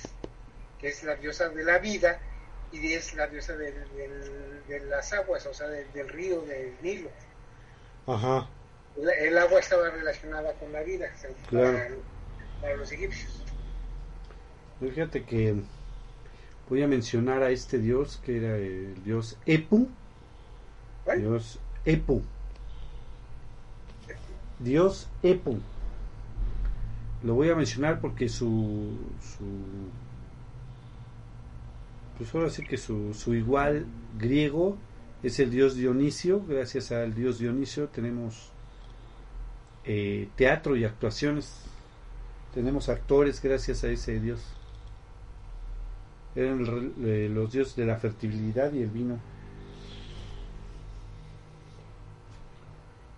que es la diosa de la vida, y es la diosa del- del- de las aguas, o sea, del, del río, del Nilo. ajá. El, el agua estaba relacionada con la vida, Claro. para, para los egipcios. Fíjate que voy a mencionar a este dios que era el dios Epu. Dios Epu. Dios Epu. Lo voy a mencionar porque su. su pues ahora sí que su, su igual griego es el dios Dionisio. Gracias al dios Dionisio tenemos eh, teatro y actuaciones. Tenemos actores gracias a ese dios. Eran eh, los dioses de la fertilidad y el vino.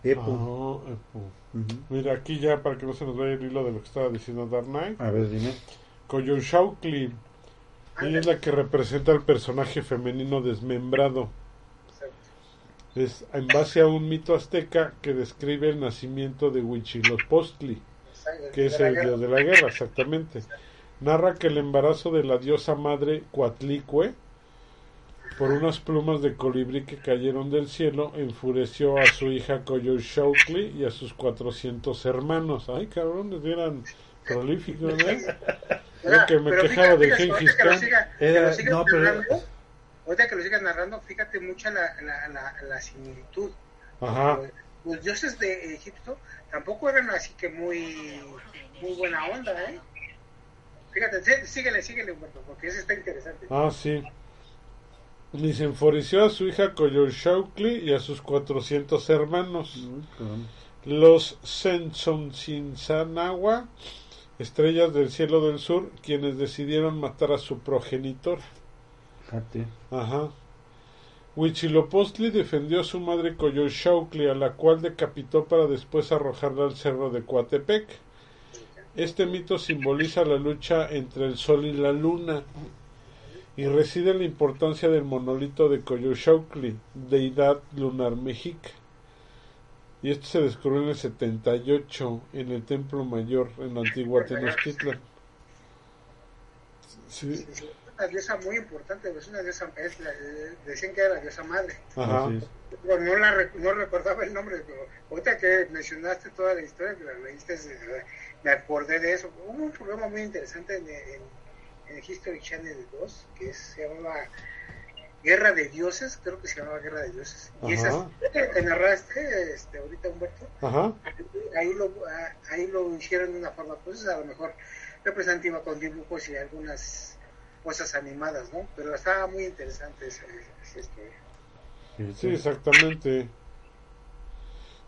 Epo. Ah, Epo. Mira, aquí ya para que no se nos vaya el hilo de lo que estaba diciendo Dark Knight. A ver, dime. Coyolxauhqui. Ella es la que representa al personaje femenino desmembrado. Es en base a un mito azteca que describe el nacimiento de Huitzilopochtli, que es el dios de la guerra, exactamente. Narra que el embarazo de la diosa madre Coatlicue, por unas plumas de colibrí que cayeron del cielo, enfureció a su hija Coyolxauhqui y a sus 400 hermanos. Ay, cabrones, eran prolíficos, ¿eh? Yo que me Pero quejaba fíjate, de Gengis lo Khan. Era- lo no, pero- narrando, ahorita que lo sigas narrando, fíjate mucha la, la, la, la similitud. Ajá. Los dioses de Egipto tampoco eran así que muy, muy buena onda, ¿eh? Fíjate, sí- síguele, síguele, Humberto, porque eso está interesante. Ah, sí. Y se enfureció a su hija Coyolxauhqui y a sus 400 hermanos. Los Senchoncinsanagua, estrellas del cielo del sur, quienes decidieron matar a su progenitor. Ajá. Huitzilopochtli defendió a su madre Coyolxauhqui, a la cual decapitó para después arrojarla al cerro de Coatepec. Este mito simboliza la lucha entre el sol y la luna y reside en la importancia del monolito de Coyolxauhqui, deidad lunar mexica. Y esto se descubrió en el 78 en el Templo Mayor en la antigua Tenochtitlan. Sí. Es una diosa muy importante, es una diosa, es la- eh, decían que era la diosa madre. Ajá. Pero no, la, no recordaba el nombre, pero ahorita que mencionaste toda la historia, que la leíste, me acordé de eso. Hubo un programa muy interesante en, en, en History Channel 2, que se llamaba Guerra de Dioses, creo que se llamaba Guerra de Dioses. Y Ajá. esas que narraste este, ahorita, Humberto, Ajá. ahí lo, ah, ahí lo hicieron de una forma, pues a lo mejor representativa con dibujos y algunas cosas animadas, ¿no? Pero estaba muy interesante esa, esa historia. Sí, exactamente.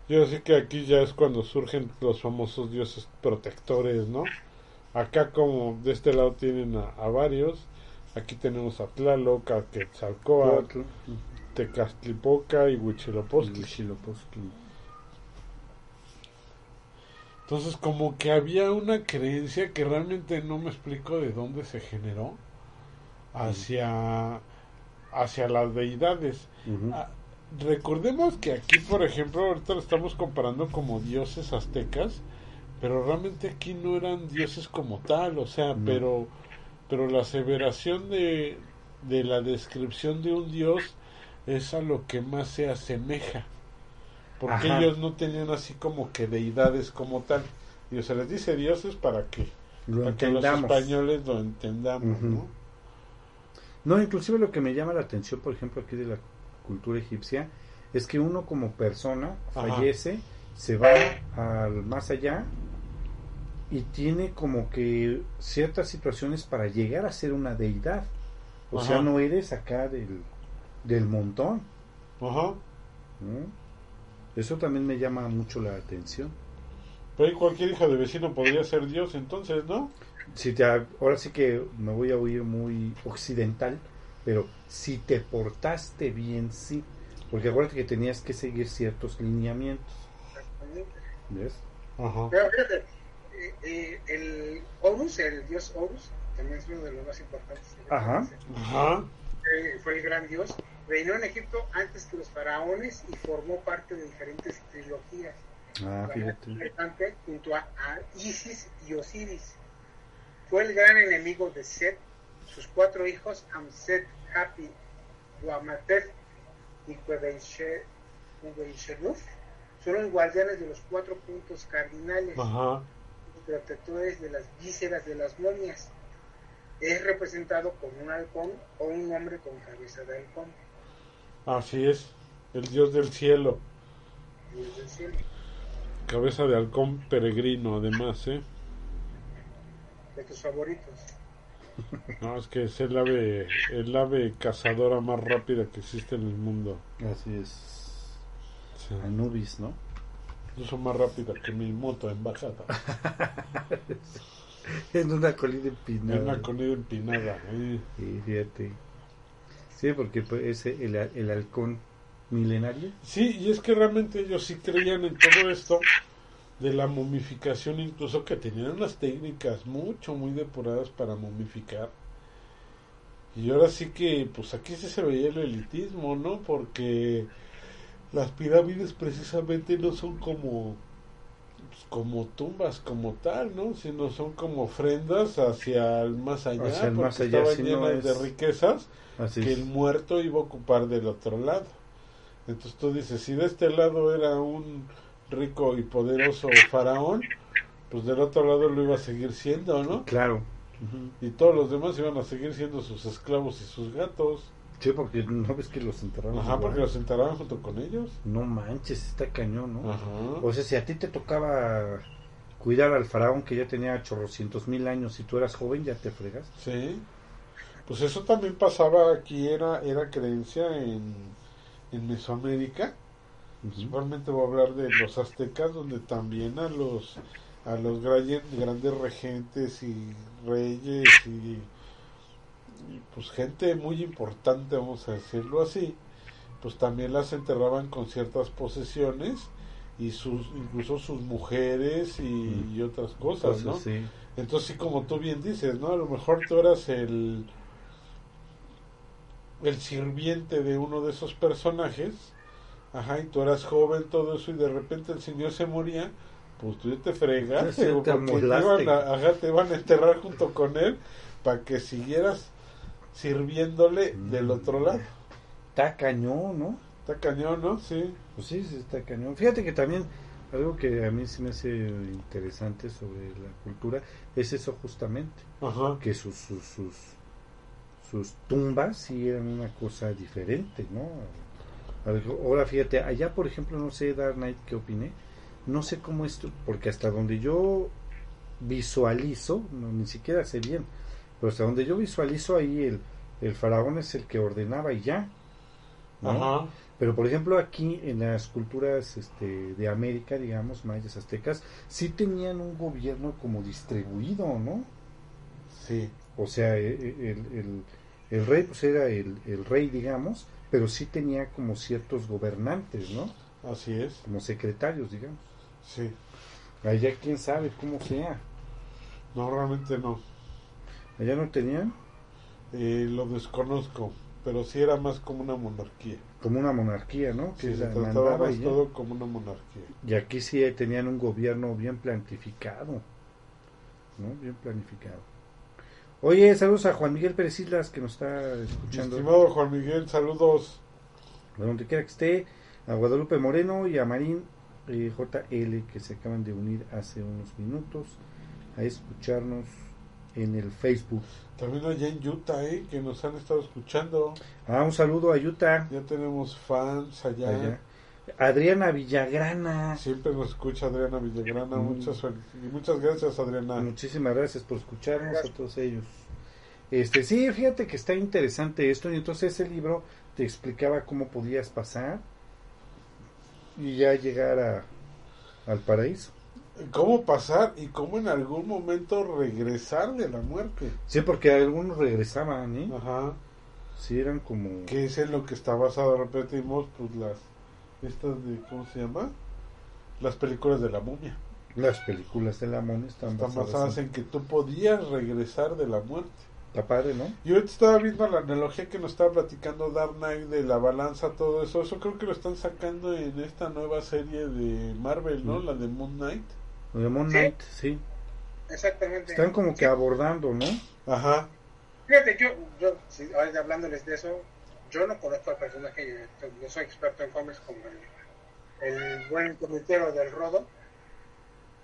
Yo sé que aquí ya es cuando surgen los famosos dioses protectores, ¿no? Acá como de este lado tienen a, a varios, aquí tenemos a Tlaloc, a Quetzalcóatl, Tecastlipoca y. Huitzilopochtli. Entonces como que había una creencia que realmente no me explico de dónde se generó hacia, hacia las deidades. Ah, recordemos que aquí, por ejemplo, ahorita lo estamos comparando como dioses aztecas, pero realmente aquí no eran dioses como tal, o sea, No. pero, pero la aseveración de, de la descripción de un dios es a lo que más se asemeja, porque Ajá. ellos no tenían así como que deidades como tal, y se les dice dioses para que, Lo para que los españoles lo entendamos. ¿no? No, inclusive lo que me llama la atención, por ejemplo, aquí de la cultura egipcia, es que uno como persona Ajá. fallece, se va al más allá y tiene como que ciertas situaciones para llegar a ser una deidad. O Ajá. sea, no eres acá del, del montón. Ajá. ¿no? Eso también me llama mucho la atención. Pero ahí cualquier hija de vecino podría ser dios entonces, ¿no? Si te, ahora sí que me voy a oír muy occidental, pero si te portaste bien, sí. Porque acuérdate que tenías que seguir ciertos lineamientos. Exactamente. ¿Ves? Ajá. Pero fíjate, eh, eh, el Horus, el dios Horus, también es uno de los más importantes. Ajá. Ajá. Eh, Fue el gran dios. Reinó en Egipto antes que los faraones y formó parte de diferentes trilogías. Ah, fíjate. importante, junto a, a Isis y Osiris. Fue el gran enemigo de Set. Sus cuatro hijos, Amset, Hapi, Duamatef y Quebenchernuf, son los guardianes de los cuatro puntos cardinales Ajá. Protectores de las vísceras de las momias. Es representado con un halcón o un hombre con cabeza de halcón. Así es. El dios del cielo. Dios del cielo. Cabeza de halcón peregrino, además, ¿eh? De tus favoritos. No, es que es el ave, el ave cazadora más rápida que existe en el mundo. Así es. Sí. Anubis, ¿no? Incluso más rápida que mi moto en bajada. En una colina En empinada. una comida empinada. ¿eh? Sí, fíjate. Sí, porque pues, ese, el, el halcón milenario. Sí, y es que realmente ellos sí creían en todo esto de la momificación, incluso que tenían unas técnicas mucho, muy depuradas para momificar. Y ahora sí que, pues aquí sí se veía el elitismo, ¿no? Porque las pirámides precisamente no son como pues, como tumbas como tal, ¿no? Sino son como ofrendas hacia el más allá, el porque más allá, estaban no llenas de riquezas Así que es. el muerto iba a ocupar del otro lado. Entonces tú dices, si de este lado era un rico y poderoso faraón, pues del otro lado lo iba a seguir siendo, ¿no? Claro. Y todos los demás iban a seguir siendo sus esclavos y sus gatos. Sí, porque no ves que los enterraron. Ajá, igual? porque los enterraban junto con ellos. No manches, está cañón, ¿no? Ajá. O sea, si a ti te tocaba cuidar al faraón que ya tenía chorrocientos mil años y tú eras joven, ya te fregas. Sí. Pues eso también pasaba aquí, era, era creencia en, en Mesoamérica. Principalmente voy a hablar de los aztecas, donde también a los a los gra- grandes regentes y reyes y, y, pues gente muy importante, vamos a decirlo así, pues también las enterraban con ciertas posesiones y sus incluso sus mujeres y, y otras cosas, ¿no? sí. Entonces, sí, como tú bien dices, ¿no? A lo mejor tú eras el el sirviente de uno de esos personajes, ajá, y tú eras joven, todo eso, y de repente el señor se moría, pues tú ya te fregas, Sí, te te iban, a, ajá, te iban a enterrar junto con él para que siguieras sirviéndole Mm. del otro lado. Está cañón, ¿no? Está cañón, ¿no? Sí. Pues sí, sí está cañón. Fíjate que también algo que a mí se me hace interesante sobre la cultura es eso justamente, Ajá. que sus sus sus, sus tumbas sí eran una cosa diferente, ¿no? Algo- Ahora fíjate, allá por ejemplo, no sé, Dark Knight, ¿qué opiné? No sé cómo esto, porque hasta donde yo visualizo, no, ni siquiera sé bien, pero hasta donde yo visualizo ahí el, el faraón es el que ordenaba y ya, ¿no? Ajá. Pero por ejemplo aquí en las culturas este, de América, digamos, mayas, aztecas, sí tenían un gobierno como distribuido, ¿no? Sí. O sea, e- e- el, el, el rey pues era el, el rey, digamos, pero sí tenía como ciertos gobernantes, ¿no? Así es. Como secretarios, digamos. Sí. Allá quién sabe cómo sea. No, realmente no. Allá no tenían Eh, lo desconozco, pero sí era más como una monarquía. como una monarquía, ¿no? Que Sí, se trataba más todo como una monarquía. Y aquí sí tenían un gobierno bien planificado, ¿no? Bien planificado. Oye, saludos a Juan Miguel Pérez Islas que nos está Mi escuchando. estimado Juan Miguel, saludos. de donde quiera que esté, a Guadalupe Moreno y a Marín eh, JL que se acaban de unir hace unos minutos a escucharnos en el Facebook. También allá en Utah, ¿eh? que nos han estado escuchando. Ah, un saludo a Utah. Ya tenemos fans allá. allá. Adriana Villagrana. Siempre nos escucha Adriana Villagrana. Mm. Muchas, muchas gracias, Adriana. Muchísimas gracias por escucharnos a todos ellos. Este, sí, fíjate que está interesante esto y entonces ese libro te explicaba cómo podías pasar y ya llegar a, al paraíso. ¿Cómo pasar y cómo en algún momento regresar de la muerte? Sí, porque algunos regresaban, ¿eh? Ajá. Sí, eran como... Que es en lo que está basado, repetimos, pues las. Estas de. ¿Cómo se llama? Las películas de la momia. Las películas de la mona están, Están basadas basadas en... en que tú podías regresar de la muerte. Está padre, ¿no? Y ahorita estaba viendo la analogía que nos estaba platicando Dark Knight de la balanza, todo eso. Eso creo que lo están sacando en esta nueva serie de Marvel, ¿no? Mm. La de Moon Knight. De Moon Sí. Knight, sí. Exactamente. Están como que abordando, ¿no? Ajá. Fíjate, yo, yo si, ahora hablándoles de eso, yo no conozco al personaje, no soy experto en cómics como el, el buen comitero del Rodo.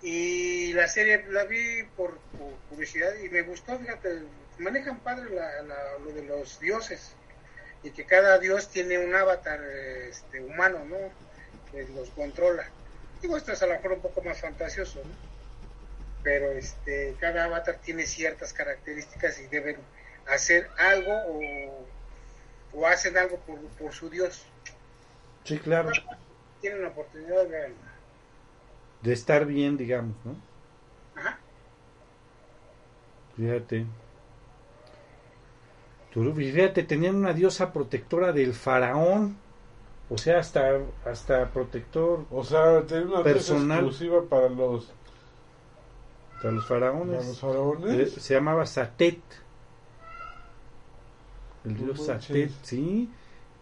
Y la serie la vi por, por publicidad y me gustó, fíjate, manejan padre la, la- lo de los dioses y que cada dios tiene un avatar este, humano, ¿no? Que los controla. Digo, esto es a lo mejor un poco más fantasioso, ¿no? Pero este, cada avatar tiene ciertas características y deben hacer algo o, o hacen algo por, por su dios. Sí, claro. Tienen la oportunidad de De estar bien, digamos, ¿no? Ajá. Fíjate. Fíjate, tenían una diosa protectora del faraón. O sea, hasta, hasta protector O sea, tiene una Personal. exclusiva para los, para los para faraones. los Eh, faraones. Se llamaba Satet. El dios. Satet, sí.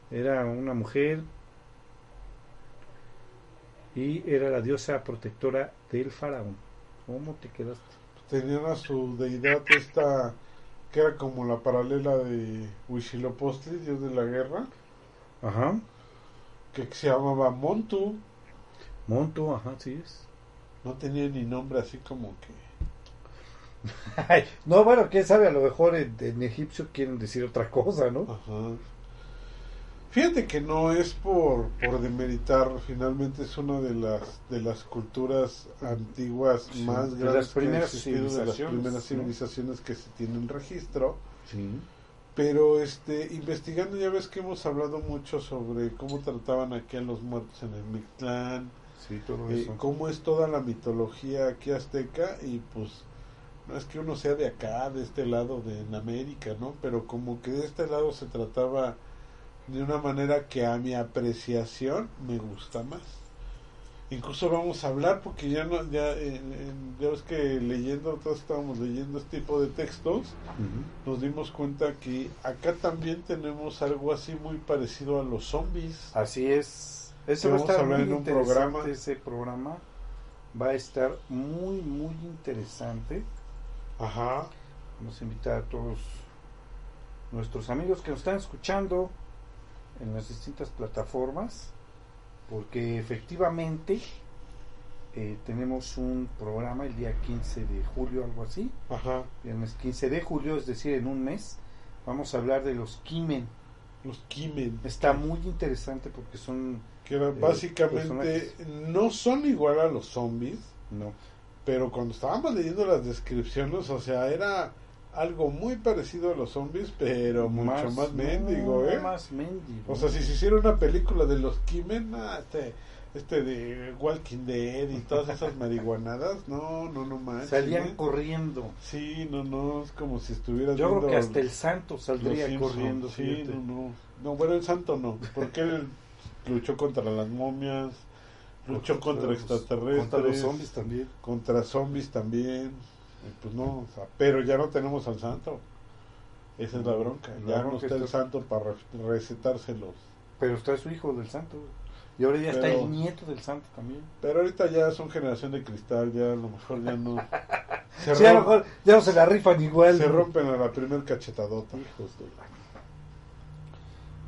Era una mujer. Y era la diosa protectora del faraón. ¿Cómo te quedaste? Tenían a su deidad esta, que era como la paralela de Huitzilopochtli, dios de la guerra, Ajá. Que se llamaba Montu. Monto, ajá, sí es. No tenía ni nombre así como que... Ay, no, bueno, quién sabe, a lo mejor en, en egipcio quieren decir otra cosa, ¿no? Ajá. Fíjate que no es por, por demeritar, finalmente es una de las de las culturas antiguas Sí, más de grandes las que han primeras existido, de las civilizaciones, primeras ¿no? civilizaciones que se tienen registro. Sí. Pero este investigando ya ves que hemos hablado mucho sobre cómo trataban aquí a los muertos en el Mictlán, Sí, todo eh, eso. cómo es toda la mitología aquí azteca y pues no es que uno sea de acá, de este lado de en América, ¿no? Pero como que de este lado se trataba de una manera que a mi apreciación me gusta más. Incluso vamos a hablar porque ya no ya en- en- ya ves que leyendo todos estábamos leyendo este tipo de textos nos dimos cuenta que acá también tenemos algo así muy parecido a los zombies. Así es. Eso va a vamos a estar hablar muy en un programa. Ese programa va a estar muy, muy interesante. Ajá. Vamos a invitar a todos nuestros amigos que nos están escuchando en las distintas plataformas, porque efectivamente eh, tenemos un programa el día 15 de julio, algo así, Ajá. viernes 15 de julio, es decir, en un mes, vamos a hablar de los Kimen. Los Kimen. Está muy interesante porque son, Que eh, básicamente no son igual a los zombies, no, pero cuando estábamos leyendo las descripciones, o sea, era algo muy parecido a los zombies, pero mucho más mendigo, ¿eh? Más mendigo. O sea, si se hiciera una película de los Kimen, ah, este, este de Walking Dead y todas esas marihuanadas, no, no, no manches. Salían ¿eh? corriendo. Sí, no, no, es como si estuvieras Yo creo que hasta el santo saldría corriendo. Sí, no, no. No, bueno, el santo no, porque él luchó contra las momias, luchó contra los- extraterrestres, Contra los zombies también. contra zombies también. Pues no, o sea, pero ya no tenemos al santo. Esa es la bronca. La Ya no está el santo para re- recetárselos. Pero está su hijo del santo. Y ahora ya está el nieto del santo también. Pero ahorita ya son generación de cristal, ya a lo mejor ya no. Se, Sí, a lo mejor ya no se la rifan igual. se rompen a la primer cachetadota. Hijos de la-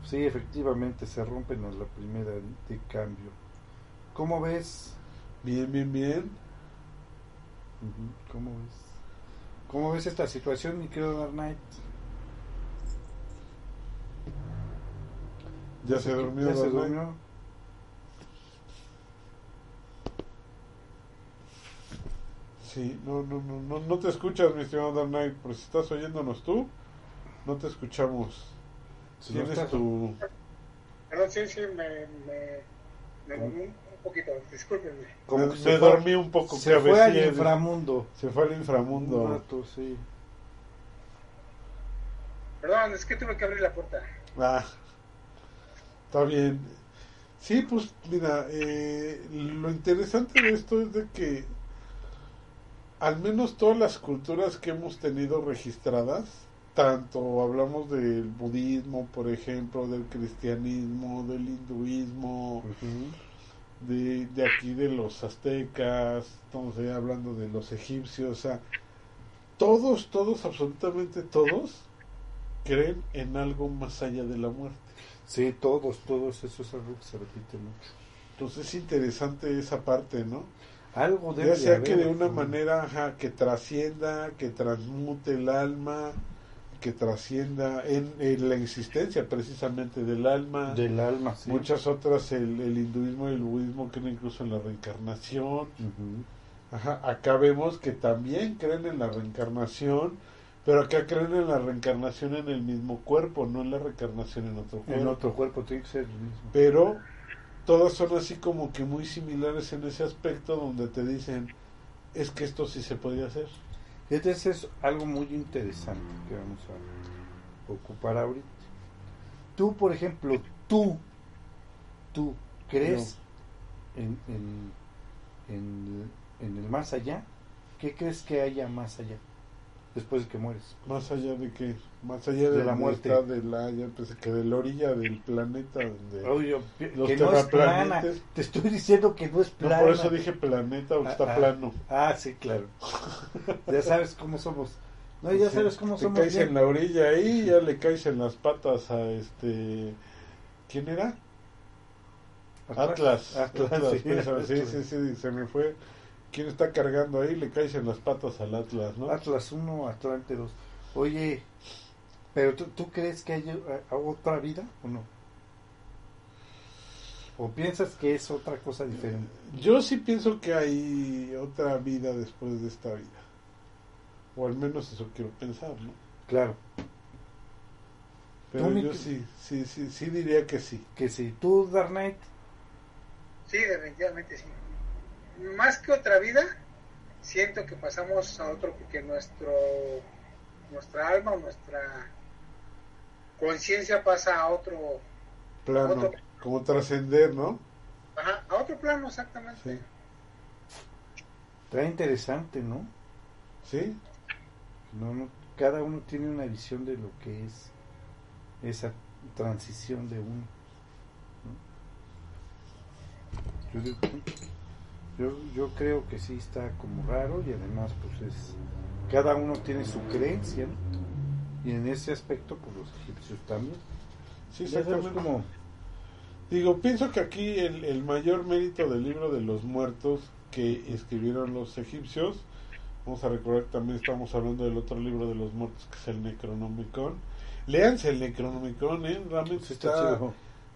Sí, efectivamente se rompen a la primera de cambio. ¿Cómo ves? Bien, bien, bien. ¿Cómo ves? ¿Cómo ves esta situación, mi querido Dark Knight? Ya se durmió. ¿Ya se durmió? Sí, no, no, no, no, no te escuchas, mi estimado Dark Knight, pero si estás oyéndonos tú, no te escuchamos. Tienes tu... Perdón, sí, sí, me, me, poquito, discúlpenme. como que me se fue- dormí un poco. Se fue al inframundo. Se fue al Un inframundo. rato, sí. Perdón, es que tuve que abrir la puerta. Ah, está bien. Sí, pues mira, eh, lo interesante de esto es de que al menos todas las culturas que hemos tenido registradas, tanto hablamos del budismo, por ejemplo, del cristianismo, del hinduismo, de, de aquí de los aztecas, estamos ahí hablando de los egipcios, o sea, todos, todos, absolutamente todos, creen en algo más allá de la muerte. Sí, todos, todos, eso es algo que se repite mucho. Entonces es interesante esa parte, ¿no? Algo debe Ya sea de que de una manera ajá, que trascienda, que transmute el alma, que trascienda en, en la existencia precisamente del alma. del alma, sí. Muchas otras, el, el hinduismo y el budismo creen incluso en la reencarnación. Ajá, acá vemos que también creen en la reencarnación, pero acá creen en la reencarnación en el mismo cuerpo, no en la reencarnación en otro cuerpo. En otro cuerpo tiene que ser el mismo. Pero todas son así como que muy similares en ese aspecto donde te dicen, es que esto sí se podía hacer. Entonces es algo muy interesante que vamos a ocupar ahorita. Tú, por ejemplo, tú, tú, ¿crees en, en, en, en el más allá? ¿Qué crees que haya más allá? Después de que mueres. Más allá de que, más allá de, De la muerte. de la, ya pensé que de la orilla del planeta donde... Oye, Los que no es plana. Te estoy diciendo que no es No, plana. por eso dije planeta, porque Ah, está ah. plano. Ah, sí, claro. ya sabes cómo somos. No, ya Sí, sabes cómo te somos. caes bien. en la orilla ahí, ya le caes en las patas a este... ¿Quién era? Atlas. Atlas, Atlas, sí, piensa, sí, Atlas. sí, sí, se me fue. ¿Quién está cargando ahí? Le caes en las patas al Atlas, ¿no? Atlas 1, Atlante 2. Oye, ¿pero tú, tú crees que hay eh, otra vida o no? ¿O piensas que es otra cosa diferente? Yo sí pienso que hay otra vida después de esta vida. O al menos eso quiero pensar, ¿no? Claro, Pero yo sí, sí, sí, sí diría que sí. que si tú, Dark Knight, Sí, definitivamente sí. Más que otra vida, siento que pasamos a otro porque nuestro nuestra alma nuestra conciencia pasa a otro Plano, Otro. como trascender, ¿no? ajá, a otro plano exactamente. Sí. está interesante, ¿no? ¿Sí? No, no, Cada uno tiene una visión de lo que es esa transición de uno. ¿no? Yo, digo, yo, yo creo que sí está como raro y además pues es cada uno tiene su creencia ¿no? y en ese aspecto pues los egipcios también. Sí, exactamente. como Digo, pienso que aquí el, el mayor mérito del libro de los muertos que escribieron los egipcios, vamos a recordar que también estamos hablando del otro libro de los muertos que es el Necronomicon. Léanse el Necronomicon, ¿eh? Realmente Sí, está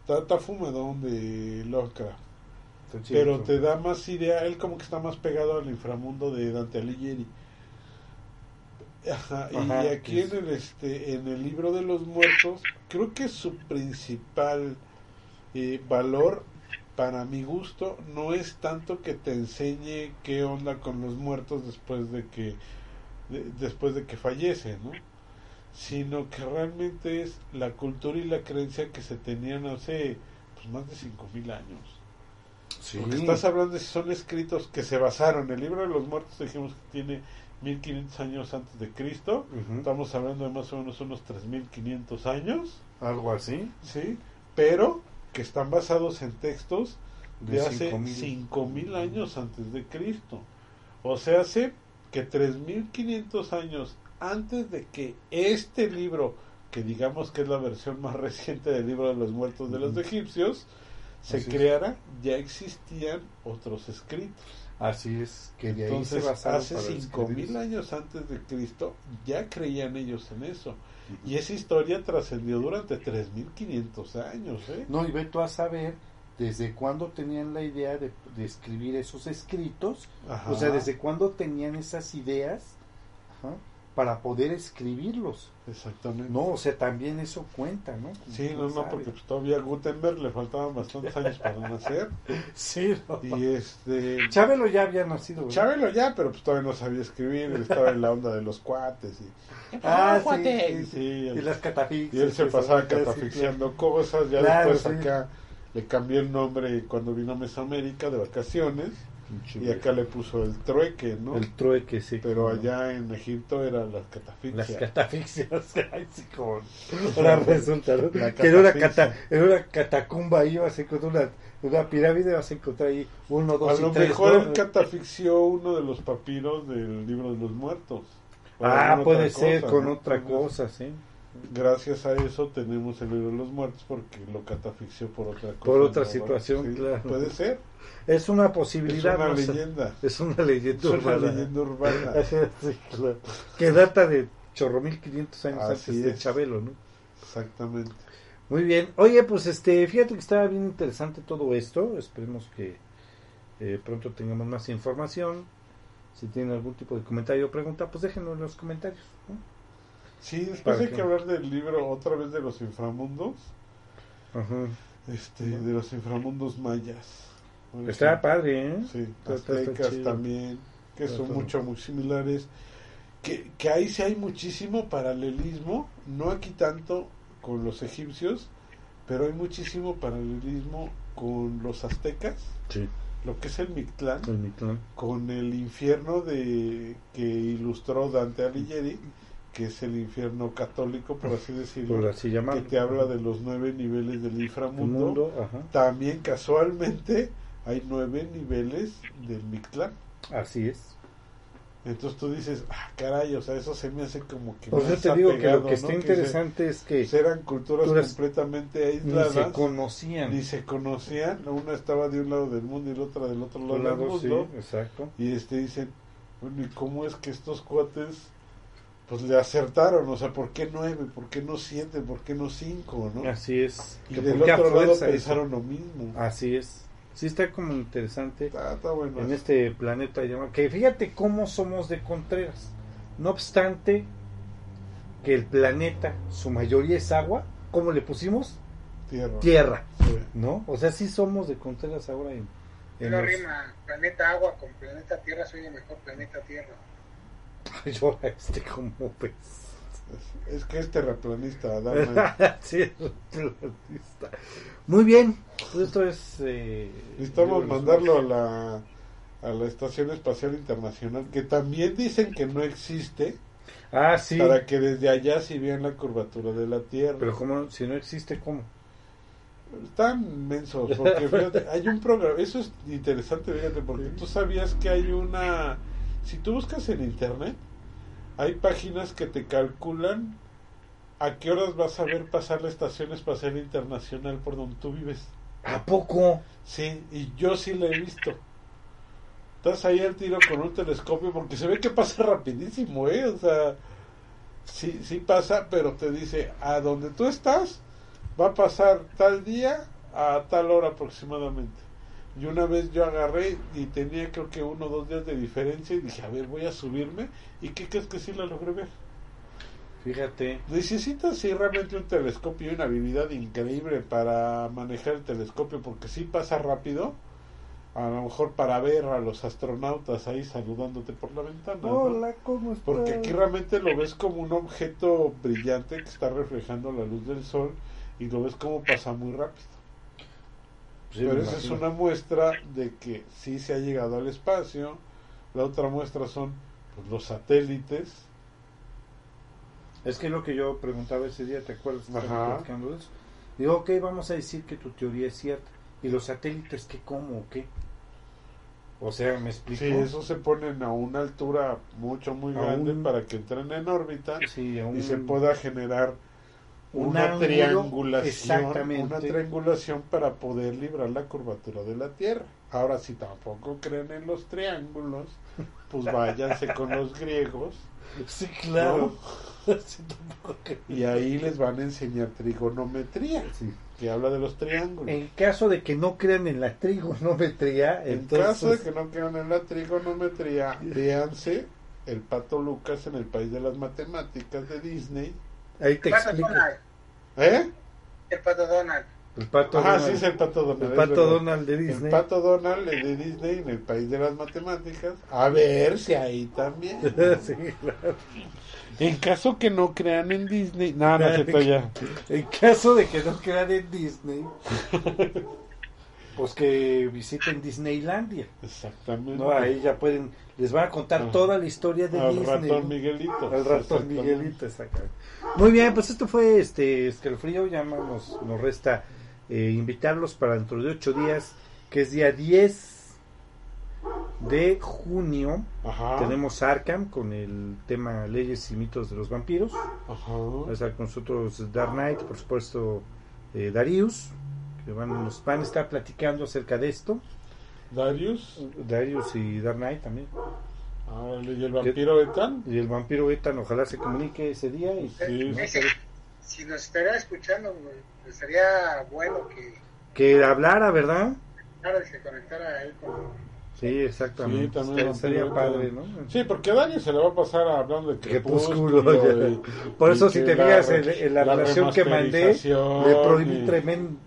está, está fumadón de Lovecraft. Chido. Pero te da más idea, él como que está más pegado al inframundo de Dante Alighieri. Ajá, Ajá, y aquí es- en el este en el libro de los muertos creo que su principal eh, valor para mi gusto no es tanto que te enseñe qué onda con los muertos después de que de- después de que fallece no sino que realmente es la cultura y la creencia que se tenían hace pues, más de cinco mil años Sí. porque estás hablando de si son escritos que se basaron el libro de los muertos dijimos que tiene 1500 años antes de Cristo. Estamos hablando de más o menos unos 3.500 años, Algo así. ¿sí? Pero que están basados en textos de, De hace 5000. 5.000 años antes de Cristo. O sea, hace que 3.500 años antes de que este libro, que digamos que es la versión más reciente del libro de los muertos de los egipcios, se Así es. creara, ya existían otros escritos. Así es, que de ahí se Entonces, hace para cinco escribir mil eso. años antes de Cristo ya creían ellos en eso. Y esa historia trascendió durante 3500 años, ¿eh? No, y ve tú a saber desde cuándo tenían la idea de, de escribir esos escritos, Ajá. o sea, desde cuándo tenían esas ideas ajá, para poder escribirlos. Exactamente. No, o sea, también eso cuenta, ¿no? Sí, no, ¿Quién no, sabe? porque todavía a Gutenberg le faltaban bastantes años para nacer. Sí, no. Y este. Chabelo ya había nacido. ¿verdad? Chabelo ya, pero pues todavía no sabía escribir, él estaba en la onda de los cuates. Y, Ah, sí, cuate? sí, sí. Sí, Y las catafixias. Y él se pasaba catafixiando cosas. Ya Claro, después sí. acá le cambió el nombre cuando vino a Mesoamérica de vacaciones. Y acá le puso el trueque, ¿no? El trueque, sí. Pero ¿no? allá en Egipto era las Las catafixias. catafixias. Ay, sí, como. Ahora resulta, ¿no? Que en una, cata, en una catacumba ahí vas a encontrar una, una pirámide, vas a encontrar ahí uno, A dos lo y tres. mejor ¿no? él catafixió uno de los papiros del libro de los muertos. Ah, puede ser cosa, con ¿no? otra cosa, sí. Gracias a eso tenemos el libro de los muertos porque lo catafixió por otra cosa. Por otra situación, claro. Puede ser. Es una Es posibilidad. una no sé. leyenda. Es una leyenda Es una urbana. leyenda urbana. Sí, claro. Que data de chorro mil quinientos años Así antes de es. Chabelo, ¿no? Exactamente. Muy bien. Oye, pues este, fíjate que estaba bien interesante todo esto. Esperemos que eh, pronto tengamos más información. Si tienen algún tipo de comentario o pregunta, pues déjenlo en los comentarios. ¿no? Sí, después ¿Para hay qué? que hablar del libro otra vez de los inframundos. Ajá. Este, de los inframundos mayas. Está padre, ¿eh? Sí, aztecas también, que Está son todo. mucho, muy similares. Que, que ahí sí hay muchísimo paralelismo, no aquí tanto con los egipcios, pero hay muchísimo paralelismo con los aztecas, Sí, lo que es el Mictlán, el Mictlán. con el infierno de que ilustró Dante Alighieri, que es el infierno católico, por así decirlo, Por así que te habla de los nueve niveles del El inframundo. mundo, ajá. También casualmente hay nueve niveles del Mictlán. Así es. Entonces tú dices, ah, caray, o sea, eso se me hace como que Por eso más te digo que lo que ¿no? está se- interesante es que eran culturas culturas completamente ni se aisladas, conocían. ni se conocían, una estaba de un lado del mundo y la otra del otro lado Por del lado, sí, mundo, exacto. y este dicen, bueno, ¿y cómo es que estos cuates pues le acertaron? O sea, ¿por qué nueve? ¿Por qué no siete? ¿Por qué no cinco? ¿no? Así es. Y Que del otro lado eso. pensaron lo mismo. Así es. Sí está como interesante Está, está bueno. en este planeta llamado... Que fíjate cómo somos de Contreras. No obstante que el planeta, su mayoría es agua, ¿cómo le pusimos? Tierra. Tierra. Sí. ¿No? O sea, sí somos de Contreras ahora en... en No los- rima planeta agua con planeta tierra, soy el mejor planeta tierra. Ay, ahora este como ves. Es, es que es terraplanista, sí, es. Muy bien, pues esto es... Eh, Necesitamos mandarlo a la, a la Estación Espacial Internacional, que también dicen que no existe, Ah, sí. para que desde allá sí vean la curvatura de la Tierra. Pero como si no existe, ¿cómo? Están mensos, porque fíjate, hay un programa, eso es interesante, fíjate, porque tú sabías que hay una, si tú buscas en internet, hay páginas que te calculan a qué horas vas a ver pasar la Estación Espacial Internacional por donde tú vives. ¿A poco? Sí, y yo sí la he visto. Estás ahí al tiro con un telescopio porque se ve que pasa rapidísimo, ¿eh? O sea, sí, sí pasa, pero te dice, a donde tú estás va a pasar tal día a tal hora aproximadamente. Y una vez yo agarré y tenía creo que uno o dos días de diferencia y dije, a ver, voy a subirme. ¿Y qué crees que sí la logré ver? Fíjate. Necesitas sí realmente un telescopio y una habilidad increíble para manejar el telescopio porque sí pasa rápido. A lo mejor para ver a los astronautas ahí saludándote por la ventana. ¿no? Hola, ¿cómo estás? Porque aquí realmente lo ves como un objeto brillante que está reflejando la luz del sol y lo ves como pasa muy rápido. Sí, Pero esa es una muestra de que sí se ha llegado al espacio. La otra muestra son pues, los satélites. Es que lo que yo preguntaba ese día, ¿te acuerdas? Eso. Digo, ok, vamos a decir que tu teoría es cierta. ¿Y los satélites qué, cómo, o qué? O sea, ¿me explico? Sí, esos se ponen a una altura mucho, muy A grande un- para que entren en órbita Sí, y se pueda generar un una ángulo, triangulación, exactamente. una triangulación para poder librar la curvatura de la Tierra. Ahora, si tampoco creen en los triángulos, pues váyanse con los griegos Sí, claro. Sí, y ahí les van a enseñar trigonometría, Sí. que habla de los triángulos. En caso de que no crean en la trigonometría, En entonces... caso de que no crean en la trigonometría, véanse el pato Lucas en el país de las matemáticas de Disney. Ahí te El pato explico. Donald. ¿Eh? El pato Donald. El pato Ajá, Donald, sí es el pato Donald. el pato verdad. Donald de Disney. El pato Donald de Disney en el país de las matemáticas. A ver si ahí también. sí, claro. En caso que no crean en Disney. No, no, se ya. En caso de que no crean en Disney, pues que visiten Disneylandia. Exactamente. ¿no? Ahí ya pueden, les van a contar Ajá. toda la historia de Al Disney. ratón ¿no? Miguelito. Al ratón. Miguelito, exactamente. Muy bien, pues esto fue este escalofrío. Ya nos, nos resta eh, invitarlos para dentro de ocho días, que es día 10 de junio. Ajá. Tenemos Arkham con el tema Leyes y mitos de los vampiros. Va a Ajá. estar con nosotros Dark Knight, por supuesto eh, Darius, que van, nos van a estar platicando acerca de esto. Darius. Darius y Dark Knight también. Ah, y el vampiro Ethan. Y el vampiro Ethan ojalá se comunique ese día. Y, Sí. Ese, si nos estaría escuchando, güey, sería bueno que que hablara, ¿verdad? claro, se conectara ahí con... Sí, exactamente. Sí, también Sería vampiro padre. ¿no? Sí, porque Darius se le va a pasar hablando de Crepúsculo, crepúsculo. ya. y- Por eso si que te la fijas en, en la, la relación que mandé, le prohibí y- tremen-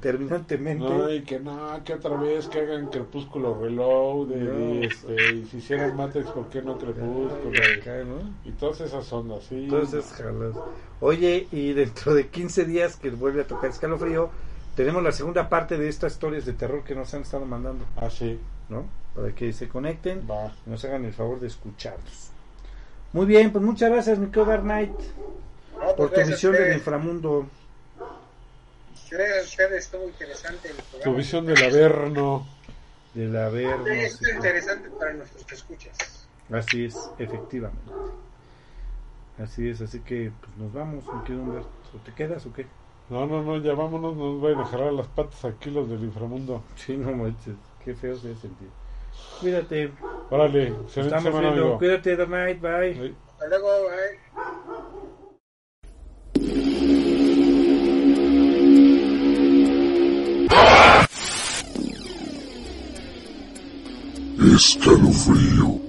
terminantemente. No, y que no, que otra vez que hagan Crepúsculo Reload No. y, este, y si hicieran Matrix, ¿por qué no Crepúsculo? Acá, ¿no? Y todas esas ondas, sí. Entonces, jalas. Oye, y dentro de 15 días que vuelve a tocar escalofrío, tenemos la segunda parte de estas historias de terror que nos han estado mandando, Ah, sí, ¿no? Para que se conecten va. y nos hagan el favor de escucharnos. Muy bien, pues muchas gracias, mi Knight, No, por pues tu gracias a visión del inframundo. Gracias a ustedes, estuvo interesante el Tu programa. visión del Averno. Del esto es interesante para nuestros escuchas. Así es, efectivamente. Así es, así que pues nos vamos, querido Humberto. ¿Te quedas o qué? No, no, no, ya vámonos, nos vayan a jalar las patas aquí los del inframundo. Sí, no manches, qué feo se sentir. Cuídate, Órale, excelente estamos semana, viendo. amigo. Cuídate, Knight, bye. Sí. Hasta luego, bye. escanufrio.